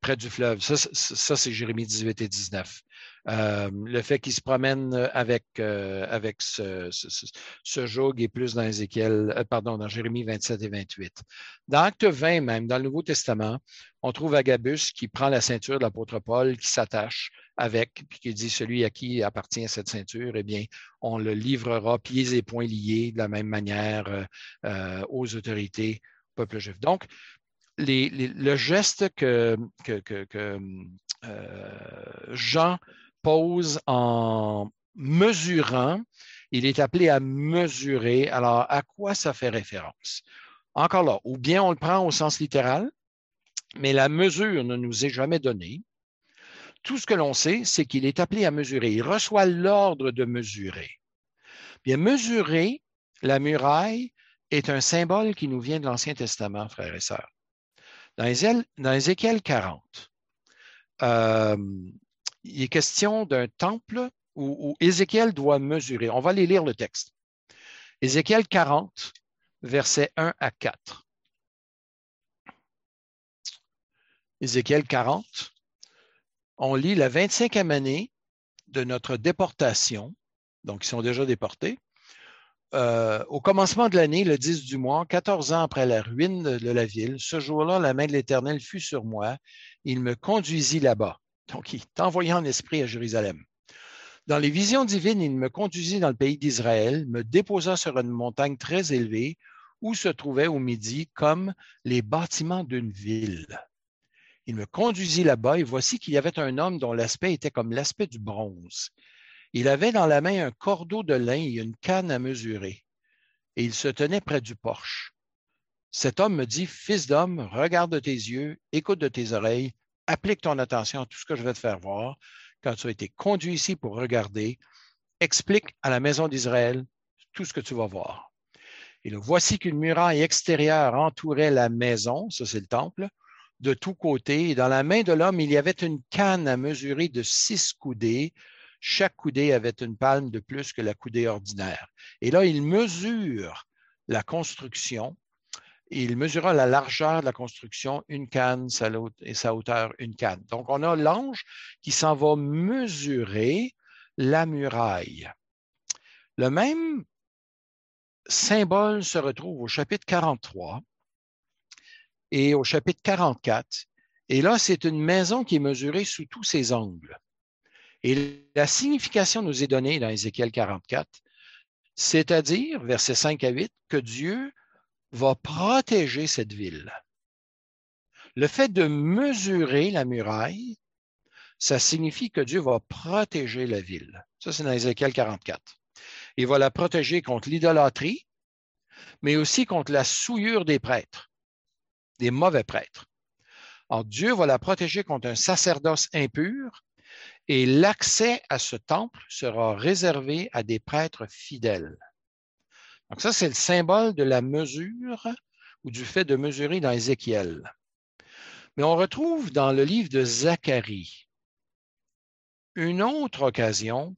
près du fleuve. Ça c'est Jérémie 18 et 19. Euh, le fait qu'il se promène avec, euh, avec ce, ce, joug est plus dans Ézéchiel, euh, pardon, dans Jérémie 27 et 28. Dans Acte 20 même, dans le Nouveau Testament, on trouve Agabus qui prend la ceinture de l'apôtre Paul, qui s'attache avec, puis qui dit celui à qui appartient cette ceinture, eh bien, on le livrera pieds et poings liés de la même manière aux autorités, au peuple juif. Donc, le geste que Jean pose en mesurant. Il est appelé à mesurer. Alors, à quoi ça fait référence? Encore là, ou bien on le prend au sens littéral, mais la mesure ne nous est jamais donnée. Tout ce que l'on sait, c'est qu'il est appelé à mesurer. Il reçoit l'ordre de mesurer. Bien, mesurer la muraille est un symbole qui nous vient de l'Ancien Testament, frères et sœurs. Dans Ézéchiel 40, euh, il est question d'un temple où, Ézéchiel doit mesurer. On va aller lire le texte. Ézéchiel 40, versets 1 à 4. Ézéchiel 40, on lit la 25e année de notre déportation, donc ils sont déjà déportés. Euh, au commencement de l'année, le 10 du mois, 14 ans après la ruine de la ville, ce jour-là, la main de l'Éternel fut sur moi. Il me conduisit là-bas. Donc, il est envoyé en esprit à Jérusalem. Dans les visions divines, il me conduisit dans le pays d'Israël, me déposa sur une montagne très élevée où se trouvaient au midi comme les bâtiments d'une ville. Il me conduisit là-bas et voici qu'il y avait un homme dont l'aspect était comme l'aspect du bronze. Il avait dans la main un cordeau de lin et une canne à mesurer, et il se tenait près du porche. Cet homme me dit, Fils d'homme, regarde de tes yeux, écoute de tes oreilles, applique ton attention à tout ce que je vais te faire voir. Quand tu as été conduit ici pour regarder, explique à la maison d'Israël tout ce que tu vas voir. Et voici qu'une muraille extérieure entourait la maison, ça c'est le temple, de tous côtés. Et dans la main de l'homme, il y avait une canne à mesurer de six coudées. Chaque coudée avait une palme de plus que la coudée ordinaire. Et là, il mesure la construction il mesura la largeur de la construction, une canne, et sa hauteur, une canne. Donc, on a l'ange qui s'en va mesurer la muraille. Le même symbole se retrouve au chapitre 43 et au chapitre 44. Et là, c'est une maison qui est mesurée sous tous ses angles. Et la signification nous est donnée dans Ézéchiel 44, c'est-à-dire, versets 5 à 8, que Dieu va protéger cette ville. Le fait de mesurer la muraille, ça signifie que Dieu va protéger la ville. Ça, c'est dans Ézéchiel 44. Il va la protéger contre l'idolâtrie, mais aussi contre la souillure des prêtres, des mauvais prêtres. Alors, Dieu va la protéger contre un sacerdoce impur et l'accès à ce temple sera réservé à des prêtres fidèles. Donc ça, c'est le symbole de la mesure ou du fait de mesurer dans Ézéchiel. Mais on retrouve dans le livre de Zacharie une autre occasion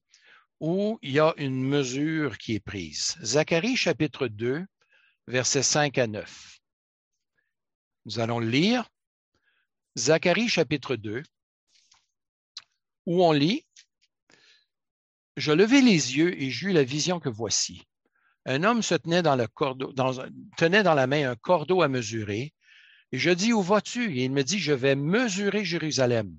où il y a une mesure qui est prise. Zacharie chapitre 2, versets 5 à 9. Nous allons le lire. Zacharie chapitre 2, où on lit Je levai les yeux et j'eus la vision que voici un homme se tenait dans, la main un cordeau à mesurer. Et je dis, où vas-tu? Et il me dit, je vais mesurer Jérusalem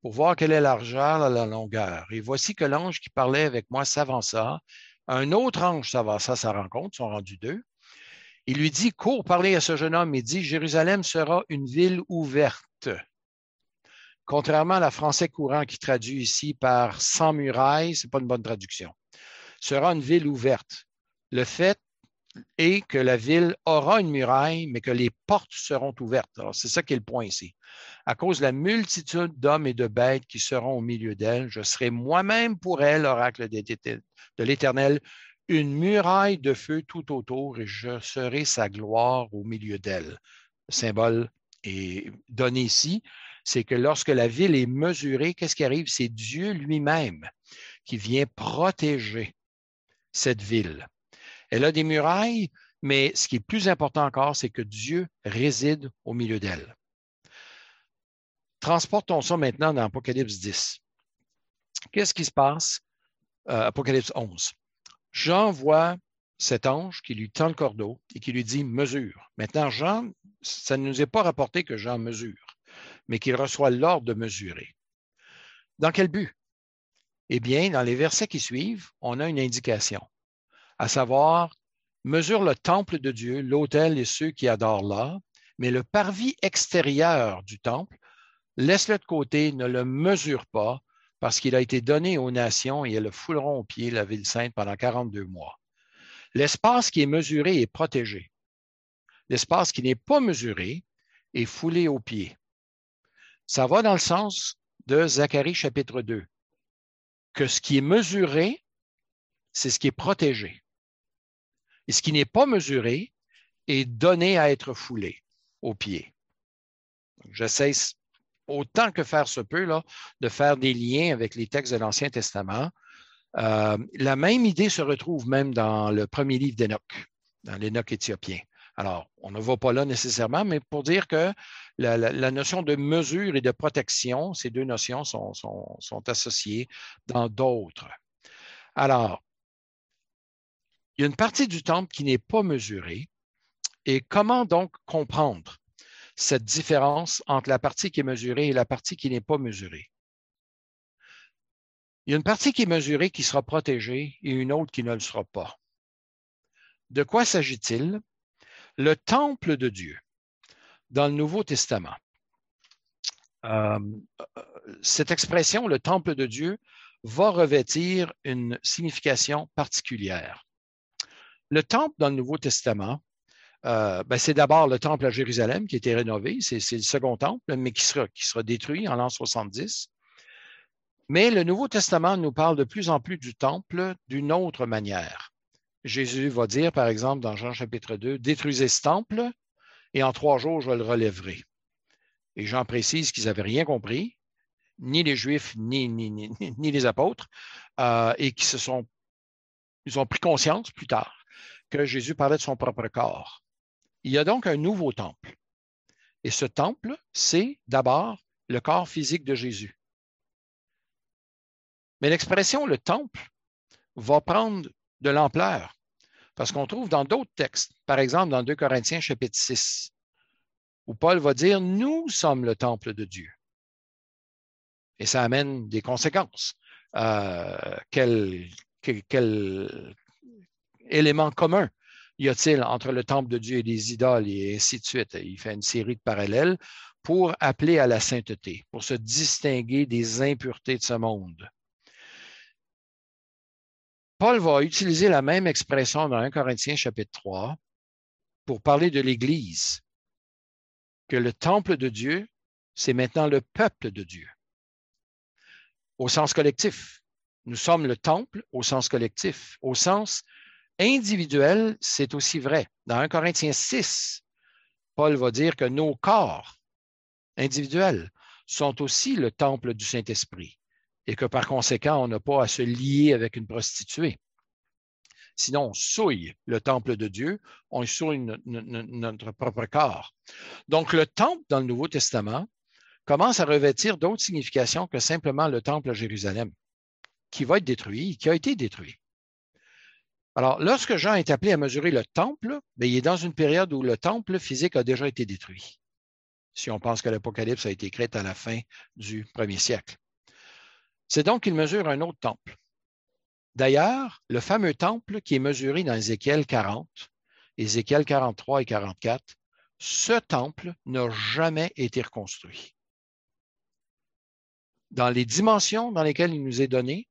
pour voir quelle est la largeur, la longueur. Et voici que l'ange qui parlait avec moi s'avança. Un autre ange s'avança à sa rencontre, sont rendus deux. Il lui dit, cours parler à ce jeune homme et dit, Jérusalem sera une ville ouverte, contrairement à la français courant qui traduit ici par sans murailles, ce n'est pas une bonne traduction. Sera une ville ouverte. Le fait est que la ville aura une muraille, mais que les portes seront ouvertes. C'est ça qui est le point ici. À cause de la multitude d'hommes et de bêtes qui seront au milieu d'elle, je serai moi-même pour elle, oracle de l'Éternel, une muraille de feu tout autour et je serai sa gloire au milieu d'elle. Le symbole est donné ici, c'est que lorsque la ville est mesurée, qu'est-ce qui arrive? C'est Dieu lui-même qui vient protéger cette ville. Elle a des murailles, mais ce qui est plus important encore, c'est que Dieu réside au milieu d'elle. Transportons ça maintenant dans Apocalypse 10. Qu'est-ce qui se passe? Euh, Apocalypse 11. Jean voit cet ange qui lui tend le cordeau et qui lui dit mesure. Maintenant, Jean, ça ne nous est pas rapporté que Jean mesure, mais qu'il reçoit l'ordre de mesurer. Dans quel but? Eh bien, dans les versets qui suivent, on a une indication, à savoir, mesure le temple de Dieu, l'autel et ceux qui adorent là, mais le parvis extérieur du temple, laisse-le de côté, ne le mesure pas, parce qu'il a été donné aux nations et elles le fouleront au pied, la ville sainte, pendant 42 mois. L'espace qui est mesuré est protégé. L'espace qui n'est pas mesuré est foulé au pied. Ça va dans le sens de Zacharie chapitre 2, que ce qui est mesuré, c'est ce qui est protégé. Et ce qui n'est pas mesuré est donné à être foulé au pied. J'essaie autant que faire se peut, là, de faire des liens avec les textes de l'Ancien Testament. Euh, la même idée se retrouve même dans le premier livre d'Enoch, dans l'Enoch éthiopien. Alors, on ne va pas là nécessairement, mais pour dire que la, notion de mesure et de protection, ces deux notions sont, sont associées dans d'autres. Alors, il y a une partie du temple qui n'est pas mesurée. Et comment donc comprendre cette différence entre la partie qui est mesurée et la partie qui n'est pas mesurée? Il y a une partie qui est mesurée qui sera protégée et une autre qui ne le sera pas. De quoi s'agit-il? Le temple de Dieu dans le Nouveau Testament. Euh, cette expression, le temple de Dieu, va revêtir une signification particulière. Le temple dans le Nouveau Testament euh, ben, c'est d'abord le temple à Jérusalem qui a été rénové, c'est le second temple, mais qui sera, détruit en l'an 70. Mais le Nouveau Testament nous parle de plus en plus du temple d'une autre manière. Jésus va dire, par exemple, dans Jean chapitre 2, détruisez ce temple et en trois jours, je le relèverai. Et Jean précise qu'ils n'avaient rien compris, ni les Juifs, ni, les apôtres, euh, et qui se sont, ils ont pris conscience plus tard que Jésus parlait de son propre corps. Il y a donc un nouveau temple. Et ce temple, c'est d'abord le corps physique de Jésus. Mais l'expression le temple va prendre de l'ampleur parce qu'on trouve dans d'autres textes, par exemple dans 2 Corinthiens chapitre 6, où Paul va dire, nous sommes le temple de Dieu. Et ça amène des conséquences. Euh, élément commun y a-t-il entre le temple de Dieu et les idoles et ainsi de suite? Il fait une série de parallèles pour appeler à la sainteté, pour se distinguer des impuretés de ce monde. Paul va utiliser la même expression dans 1 Corinthiens chapitre 3 pour parler de l'Église, que le temple de Dieu, c'est maintenant le peuple de Dieu, au sens collectif. Nous sommes le temple au sens collectif, au sens individuel, c'est aussi vrai. Dans 1 Corinthiens 6, Paul va dire que nos corps individuels sont aussi le temple du Saint-Esprit et que par conséquent, on n'a pas à se lier avec une prostituée. Sinon, on souille le temple de Dieu, on souille notre propre corps. Donc, le temple dans le Nouveau Testament commence à revêtir d'autres significations que simplement le temple à Jérusalem, qui va être détruit, qui a été détruit. Alors, lorsque Jean est appelé à mesurer le temple, bien, il est dans une période où le temple physique a déjà été détruit, si on pense que l'Apocalypse a été écrit à la fin du premier siècle. C'est donc qu'il mesure un autre temple. D'ailleurs, le fameux temple qui est mesuré dans Ézéchiel 40, Ézéchiel 43 et 44, ce temple n'a jamais été reconstruit. dans les dimensions dans lesquelles il nous est donné.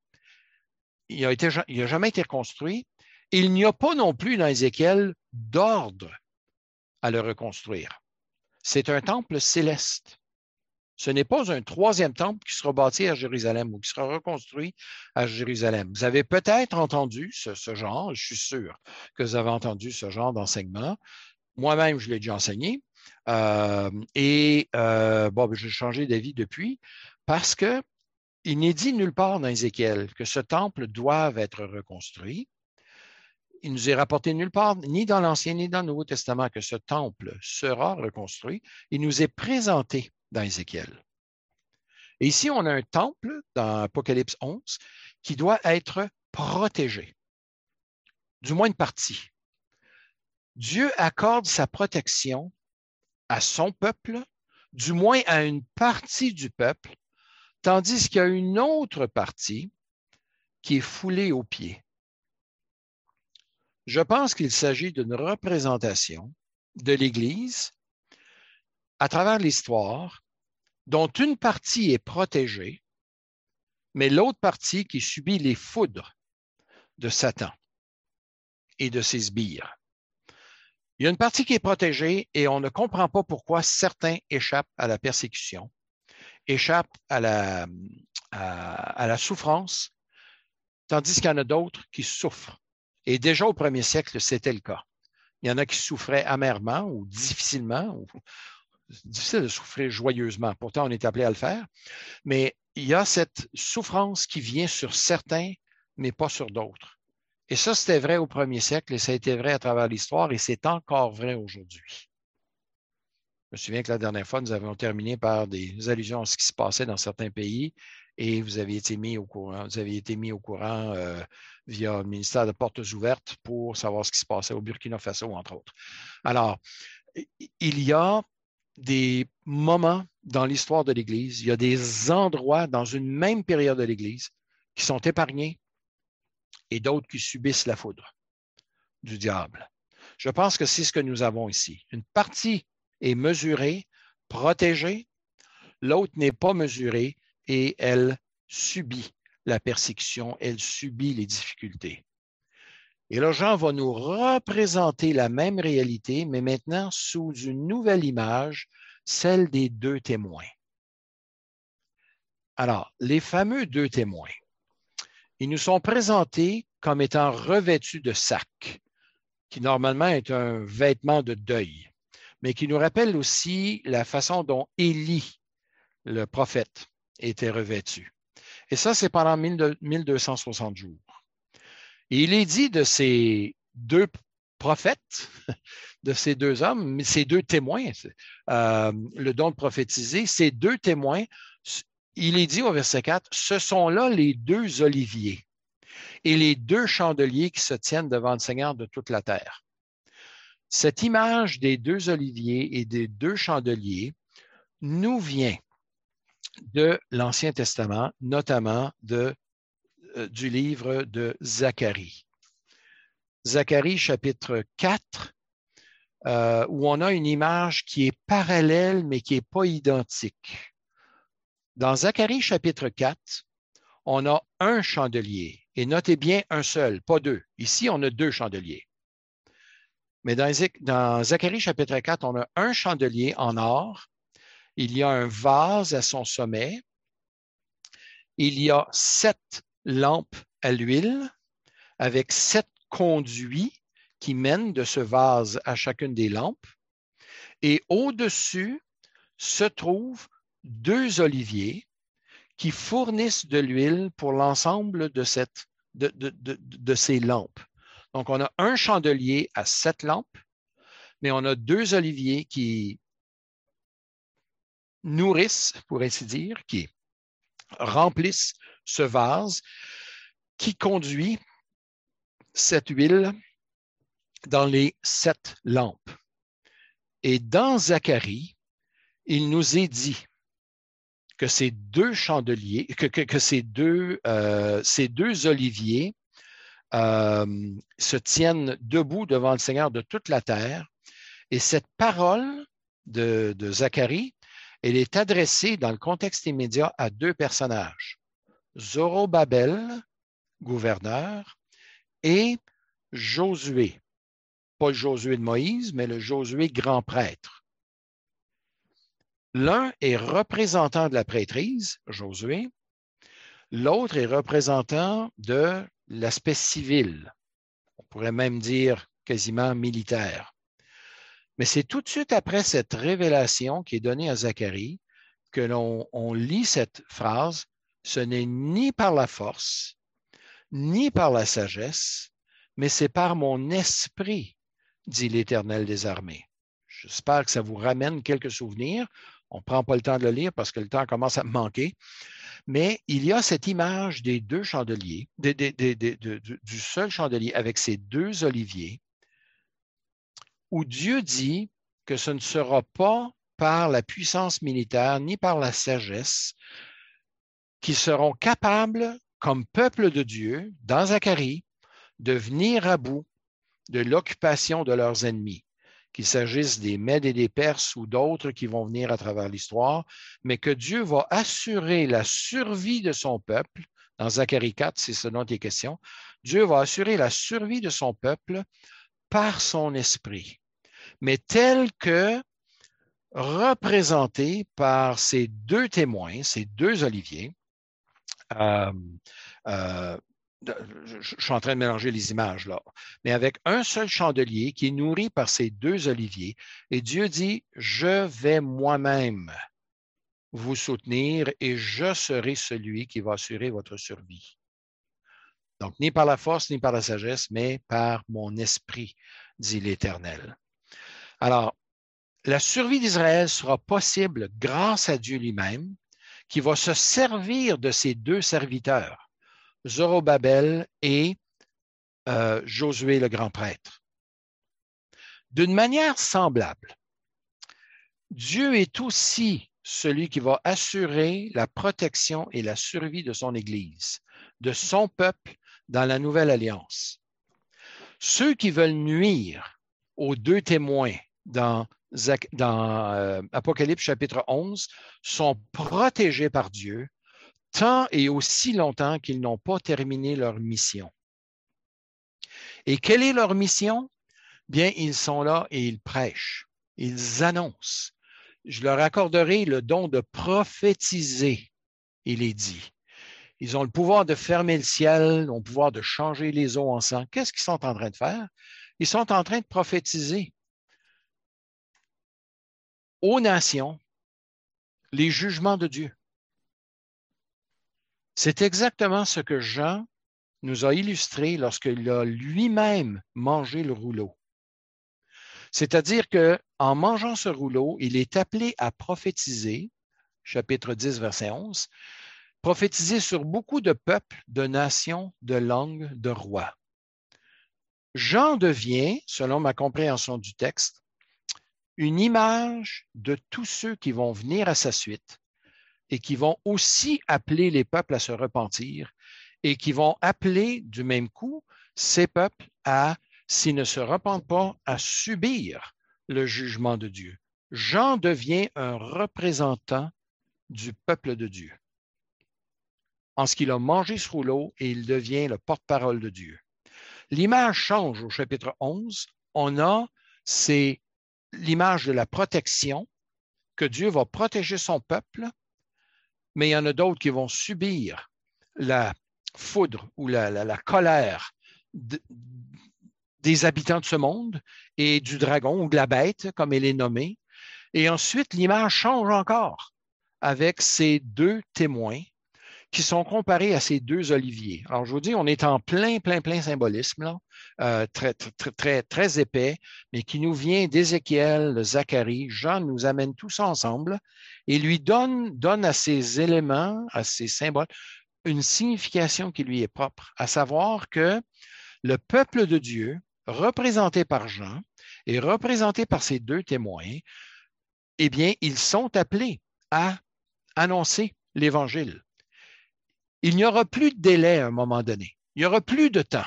Il n'a jamais été reconstruit. Il n'y a pas non plus dans Ézéchiel d'ordre à le reconstruire. C'est un temple céleste. Ce n'est pas un troisième temple qui sera bâti à Jérusalem ou qui sera reconstruit à Jérusalem. Vous avez peut-être entendu ce, genre, je suis sûr que vous avez entendu ce genre d'enseignement. Moi-même, je l'ai déjà enseigné. Euh, et euh, bon, ben, j'ai changé d'avis depuis parce qu'il n'est dit nulle part dans Ézéchiel que ce temple doive être reconstruit. Il nous est rapporté nulle part, ni dans l'Ancien ni dans le Nouveau Testament, que ce temple sera reconstruit. Il nous est présenté dans Ézéchiel. Et ici, on a un temple dans Apocalypse 11 qui doit être protégé, du moins une partie. Dieu accorde sa protection à son peuple, du moins à une partie du peuple, tandis qu'il y a une autre partie qui est foulée aux pieds. Je pense qu'il s'agit d'une représentation de l'Église à travers l'histoire, dont une partie est protégée, mais l'autre partie qui subit les foudres de Satan et de ses sbires. Il y a une partie qui est protégée et on ne comprend pas pourquoi certains échappent à la persécution, échappent à la, souffrance, tandis qu'il y en a d'autres qui souffrent. Et déjà au premier siècle, c'était le cas. Il y en a qui souffraient amèrement ou difficilement, ou difficile de souffrir joyeusement. Pourtant, on est appelé à le faire. Mais il y a cette souffrance qui vient sur certains, mais pas sur d'autres. Et ça, c'était vrai au premier siècle et ça a été vrai à travers l'histoire et c'est encore vrai aujourd'hui. Je me souviens que la dernière fois, nous avons terminé par des allusions à ce qui se passait dans certains pays et vous avez été mis au courant, vous été mis au courant euh, via le ministère de Portes ouvertes pour savoir ce qui se passait au Burkina Faso, entre autres. Alors, il y a des moments dans l'histoire de l'Église, il y a des endroits dans une même période de l'Église qui sont épargnés et d'autres qui subissent la foudre du diable. Je pense que c'est ce que nous avons ici. Une partie est mesurée, protégée, l'autre n'est pas mesurée et elle subit la persécution, elle subit les difficultés. Et là, Jean va nous représenter la même réalité, mais maintenant sous une nouvelle image, celle des deux témoins. Alors, les fameux deux témoins, ils nous sont présentés comme étant revêtus de sacs, qui normalement est un vêtement de deuil, mais qui nous rappelle aussi la façon dont Élie, le prophète, était revêtu. Et ça, c'est pendant 1260 jours il est dit de ces deux prophètes, de ces deux hommes, ces deux témoins, euh, le don de prophétiser, ces deux témoins, il est dit au verset 4, ce sont là les deux oliviers et les deux chandeliers qui se tiennent devant le Seigneur de toute la terre. Cette image des deux oliviers et des deux chandeliers nous vient de l'Ancien Testament, notamment de euh, du livre de Zacharie. Zacharie chapitre 4, euh, où on a une image qui est parallèle, mais qui n'est pas identique. Dans Zacharie chapitre 4, on a un chandelier, et notez bien un seul, pas deux. Ici, on a deux chandeliers. Mais dans, dans Zacharie chapitre 4, on a un chandelier en or, il y a un vase à son sommet, il y a sept lampe à l'huile avec sept conduits qui mènent de ce vase à chacune des lampes. Et au-dessus se trouvent deux oliviers qui fournissent de l'huile pour l'ensemble de, ces lampes. Donc, on a un chandelier à sept lampes, mais on a deux oliviers qui nourrissent, pour ainsi dire, qui remplissent ce vase qui conduit cette huile dans les sept lampes. Et dans Zacharie, il nous est dit que ces deux chandeliers, que, ces, deux, euh, ces deux oliviers euh, se tiennent debout devant le Seigneur de toute la terre. Et cette parole de Zacharie elle est adressée dans le contexte immédiat à deux personnages. Zorobabel, gouverneur, et Josué. Pas le Josué de Moïse, mais le Josué grand prêtre. L'un est représentant de la prêtrise, Josué. L'autre est représentant de l'aspect civil. On pourrait même dire quasiment militaire. Mais c'est tout de suite après cette révélation qui est donnée à Zacharie que l'on lit cette phrase, ce n'est ni par la force, ni par la sagesse, mais c'est par mon esprit, dit l'Éternel des armées. J'espère que ça vous ramène quelques souvenirs. On ne prend pas le temps de le lire parce que le temps commence à me manquer. Mais il y a cette image des deux chandeliers, du seul chandelier avec ses deux oliviers, où Dieu dit que ce ne sera pas par la puissance militaire ni par la sagesse qu'ils seront capables, comme peuple de Dieu, dans Zacharie, de venir à bout de l'occupation de leurs ennemis, qu'il s'agisse des Mèdes et des Perses ou d'autres qui vont venir à travers l'histoire, mais que Dieu va assurer la survie de son peuple. Dans Zacharie 4, c'est ce dont il est question. Dieu va assurer la survie de son peuple par son esprit, mais tel que représenté par ces deux témoins, ces deux oliviers, euh, euh, je, suis en train de mélanger les images là, mais avec un seul chandelier qui est nourri par ces deux oliviers. Et Dieu dit, je vais moi-même vous soutenir et je serai celui qui va assurer votre survie. Donc, ni par la force, ni par la sagesse, mais par mon esprit, dit l'Éternel. Alors, la survie d'Israël sera possible grâce à Dieu lui-même, qui va se servir de ces deux serviteurs Zorobabel et euh, Josué le grand prêtre. D'une manière semblable, Dieu est aussi celui qui va assurer la protection et la survie de son Église, de son peuple dans la nouvelle alliance. Ceux qui veulent nuire aux deux témoins dans, euh, Apocalypse chapitre 11 sont protégés par Dieu tant et aussi longtemps qu'ils n'ont pas terminé leur mission. Et quelle est leur mission? Bien, ils sont là et ils prêchent, ils annoncent. Je leur accorderai le don de prophétiser, il est dit. Ils ont le pouvoir de fermer le ciel, ont le pouvoir de changer les eaux en sang. Qu'est-ce qu'ils sont en train de faire? Ils sont en train de prophétiser aux nations les jugements de Dieu. C'est exactement ce que Jean nous a illustré lorsqu'il a lui-même mangé le rouleau. C'est-à-dire que en mangeant ce rouleau, il est appelé à prophétiser, chapitre 10, verset 11, prophétiser sur beaucoup de peuples, de nations, de langues, de rois. Jean devient, selon ma compréhension du texte, une image de tous ceux qui vont venir à sa suite et qui vont aussi appeler les peuples à se repentir et qui vont appeler du même coup ces peuples à, s'ils ne se repentent pas, à subir le jugement de Dieu. Jean devient un représentant du peuple de Dieu en ce qu'il a mangé ce rouleau et il devient le porte-parole de Dieu. L'image change au chapitre 11. On a, c'est l'image de la protection, que Dieu va protéger son peuple mais il y en a d'autres qui vont subir la foudre ou la, colère des habitants de ce monde et du dragon ou de la bête, comme elle est nommée. Et ensuite, l'image change encore avec ces deux témoins qui sont comparés à ces deux oliviers. Alors, je vous dis, on est en plein, plein, plein symbolisme, là, euh, très, très, très, très épais, mais qui nous vient d'Ézéchiel, de Zacharie. Jean nous amène tout ça ensemble et lui donne, donne à ces éléments, à ces symboles, une signification qui lui est propre, à savoir que le peuple de Dieu, représenté par Jean et représenté par ces deux témoins, eh bien, ils sont appelés à annoncer l'Évangile il n'y aura plus de délai à un moment donné. Il n'y aura plus de temps.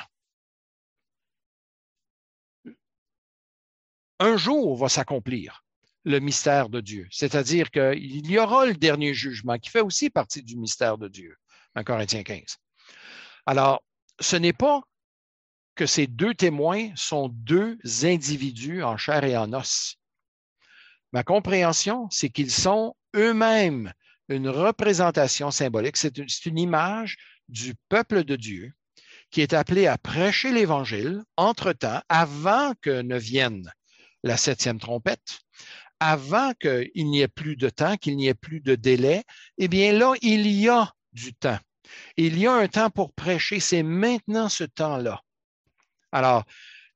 Un jour va s'accomplir. le mystère de Dieu. C'est-à-dire qu'il y aura le dernier jugement qui fait aussi partie du mystère de Dieu, en Corinthiens 15. Alors, ce n'est pas que ces deux témoins sont deux individus en chair et en os. Ma compréhension, c'est qu'ils sont eux-mêmes une représentation symbolique, c'est une, image du peuple de Dieu qui est appelé à prêcher l'Évangile entre-temps, avant que ne vienne la septième trompette, avant qu'il n'y ait plus de temps, qu'il n'y ait plus de délai, eh bien là, il y a du temps. Il y a un temps pour prêcher, c'est maintenant ce temps-là. Alors,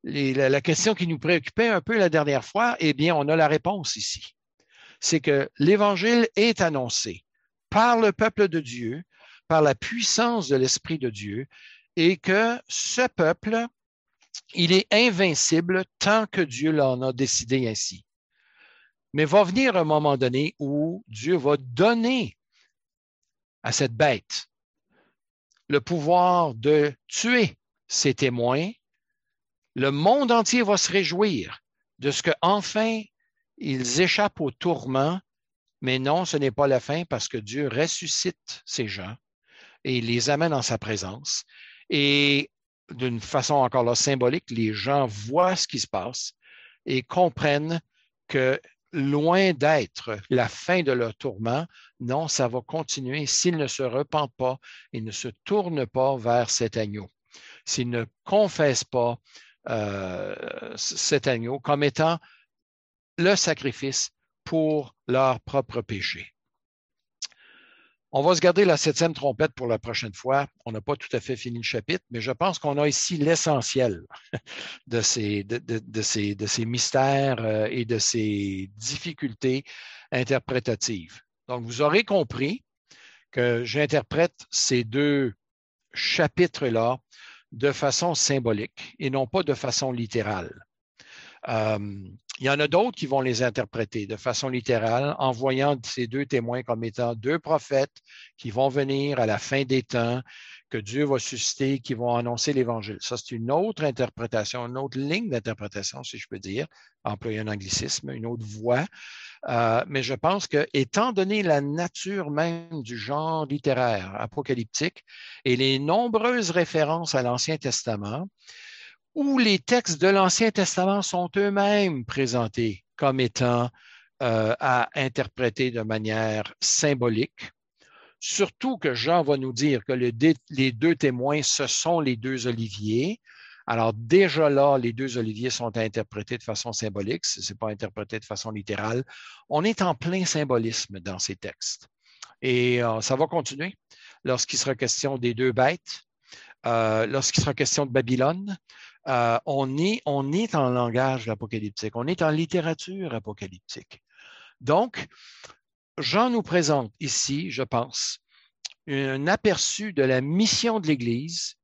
la, question qui nous préoccupait un peu la dernière fois, eh bien, on a la réponse ici. C'est que l'Évangile est annoncé par le peuple de Dieu, par la puissance de l'Esprit de Dieu, et que ce peuple, il est invincible tant que Dieu l'en a décidé ainsi. Mais va venir un moment donné où Dieu va donner à cette bête le pouvoir de tuer ses témoins. Le monde entier va se réjouir de ce qu'enfin ils échappent au tourment, mais non, ce n'est pas la fin parce que Dieu ressuscite ces gens et les amène en sa présence. Et d'une façon encore là symbolique, les gens voient ce qui se passe et comprennent que loin d'être la fin de leur tourment, non, ça va continuer s'ils ne se repentent pas et ne se tournent pas vers cet agneau, s'ils ne confessent pas euh, cet agneau comme étant le sacrifice pour leur propre péché. On va se garder la septième trompette pour la prochaine fois. On n'a pas tout à fait fini le chapitre, mais je pense qu'on a ici l'essentiel de ces, de, ces, mystères euh, et de ces difficultés interprétatives. Donc, vous aurez compris que j'interprète ces deux chapitres-là de façon symbolique et non pas de façon littérale. Euh, il y en a d'autres qui vont les interpréter de façon littérale en voyant ces deux témoins comme étant deux prophètes qui vont venir à la fin des temps, que Dieu va susciter, qui vont annoncer l'Évangile. Ça, c'est une autre interprétation, une autre ligne d'interprétation, si je peux dire, employer un anglicisme, une autre voie. Euh, mais je pense que, étant donné la nature même du genre littéraire apocalyptique et les nombreuses références à l'Ancien Testament, où les textes de l'Ancien Testament sont eux-mêmes présentés comme étant euh, à interpréter de manière symbolique. Surtout que Jean va nous dire que les deux témoins, ce sont les deux oliviers. Alors déjà là, les deux oliviers sont interprétés de façon symbolique, ce n'est pas interprété de façon littérale. On est en plein symbolisme dans ces textes. Et euh, ça va continuer lorsqu'il sera question des deux bêtes, euh, lorsqu'il sera question de Babylone, euh, on, est, on est en langage apocalyptique, on est en littérature apocalyptique. Donc, Jean nous présente ici, je pense, un aperçu de la mission de l'Église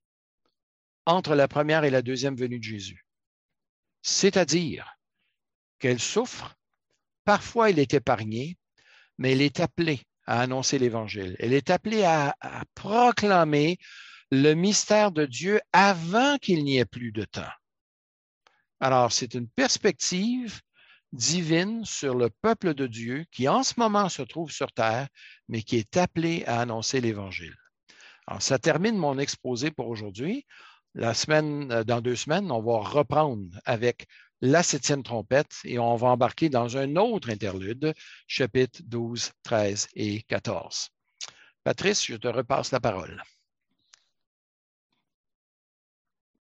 entre la première et la deuxième venue de Jésus. C'est-à-dire qu'elle souffre, parfois elle est épargnée, mais elle est appelée à annoncer l'Évangile. Elle est appelée à, à proclamer le mystère de Dieu avant qu'il n'y ait plus de temps. Alors, c'est une perspective divine sur le peuple de Dieu qui en ce moment se trouve sur terre, mais qui est appelé à annoncer l'Évangile. Alors, ça termine mon exposé pour aujourd'hui. La semaine, euh, dans deux semaines, on va reprendre avec la septième trompette et on va embarquer dans un autre interlude, chapitre 12, 13 et 14. Patrice, je te repasse la parole.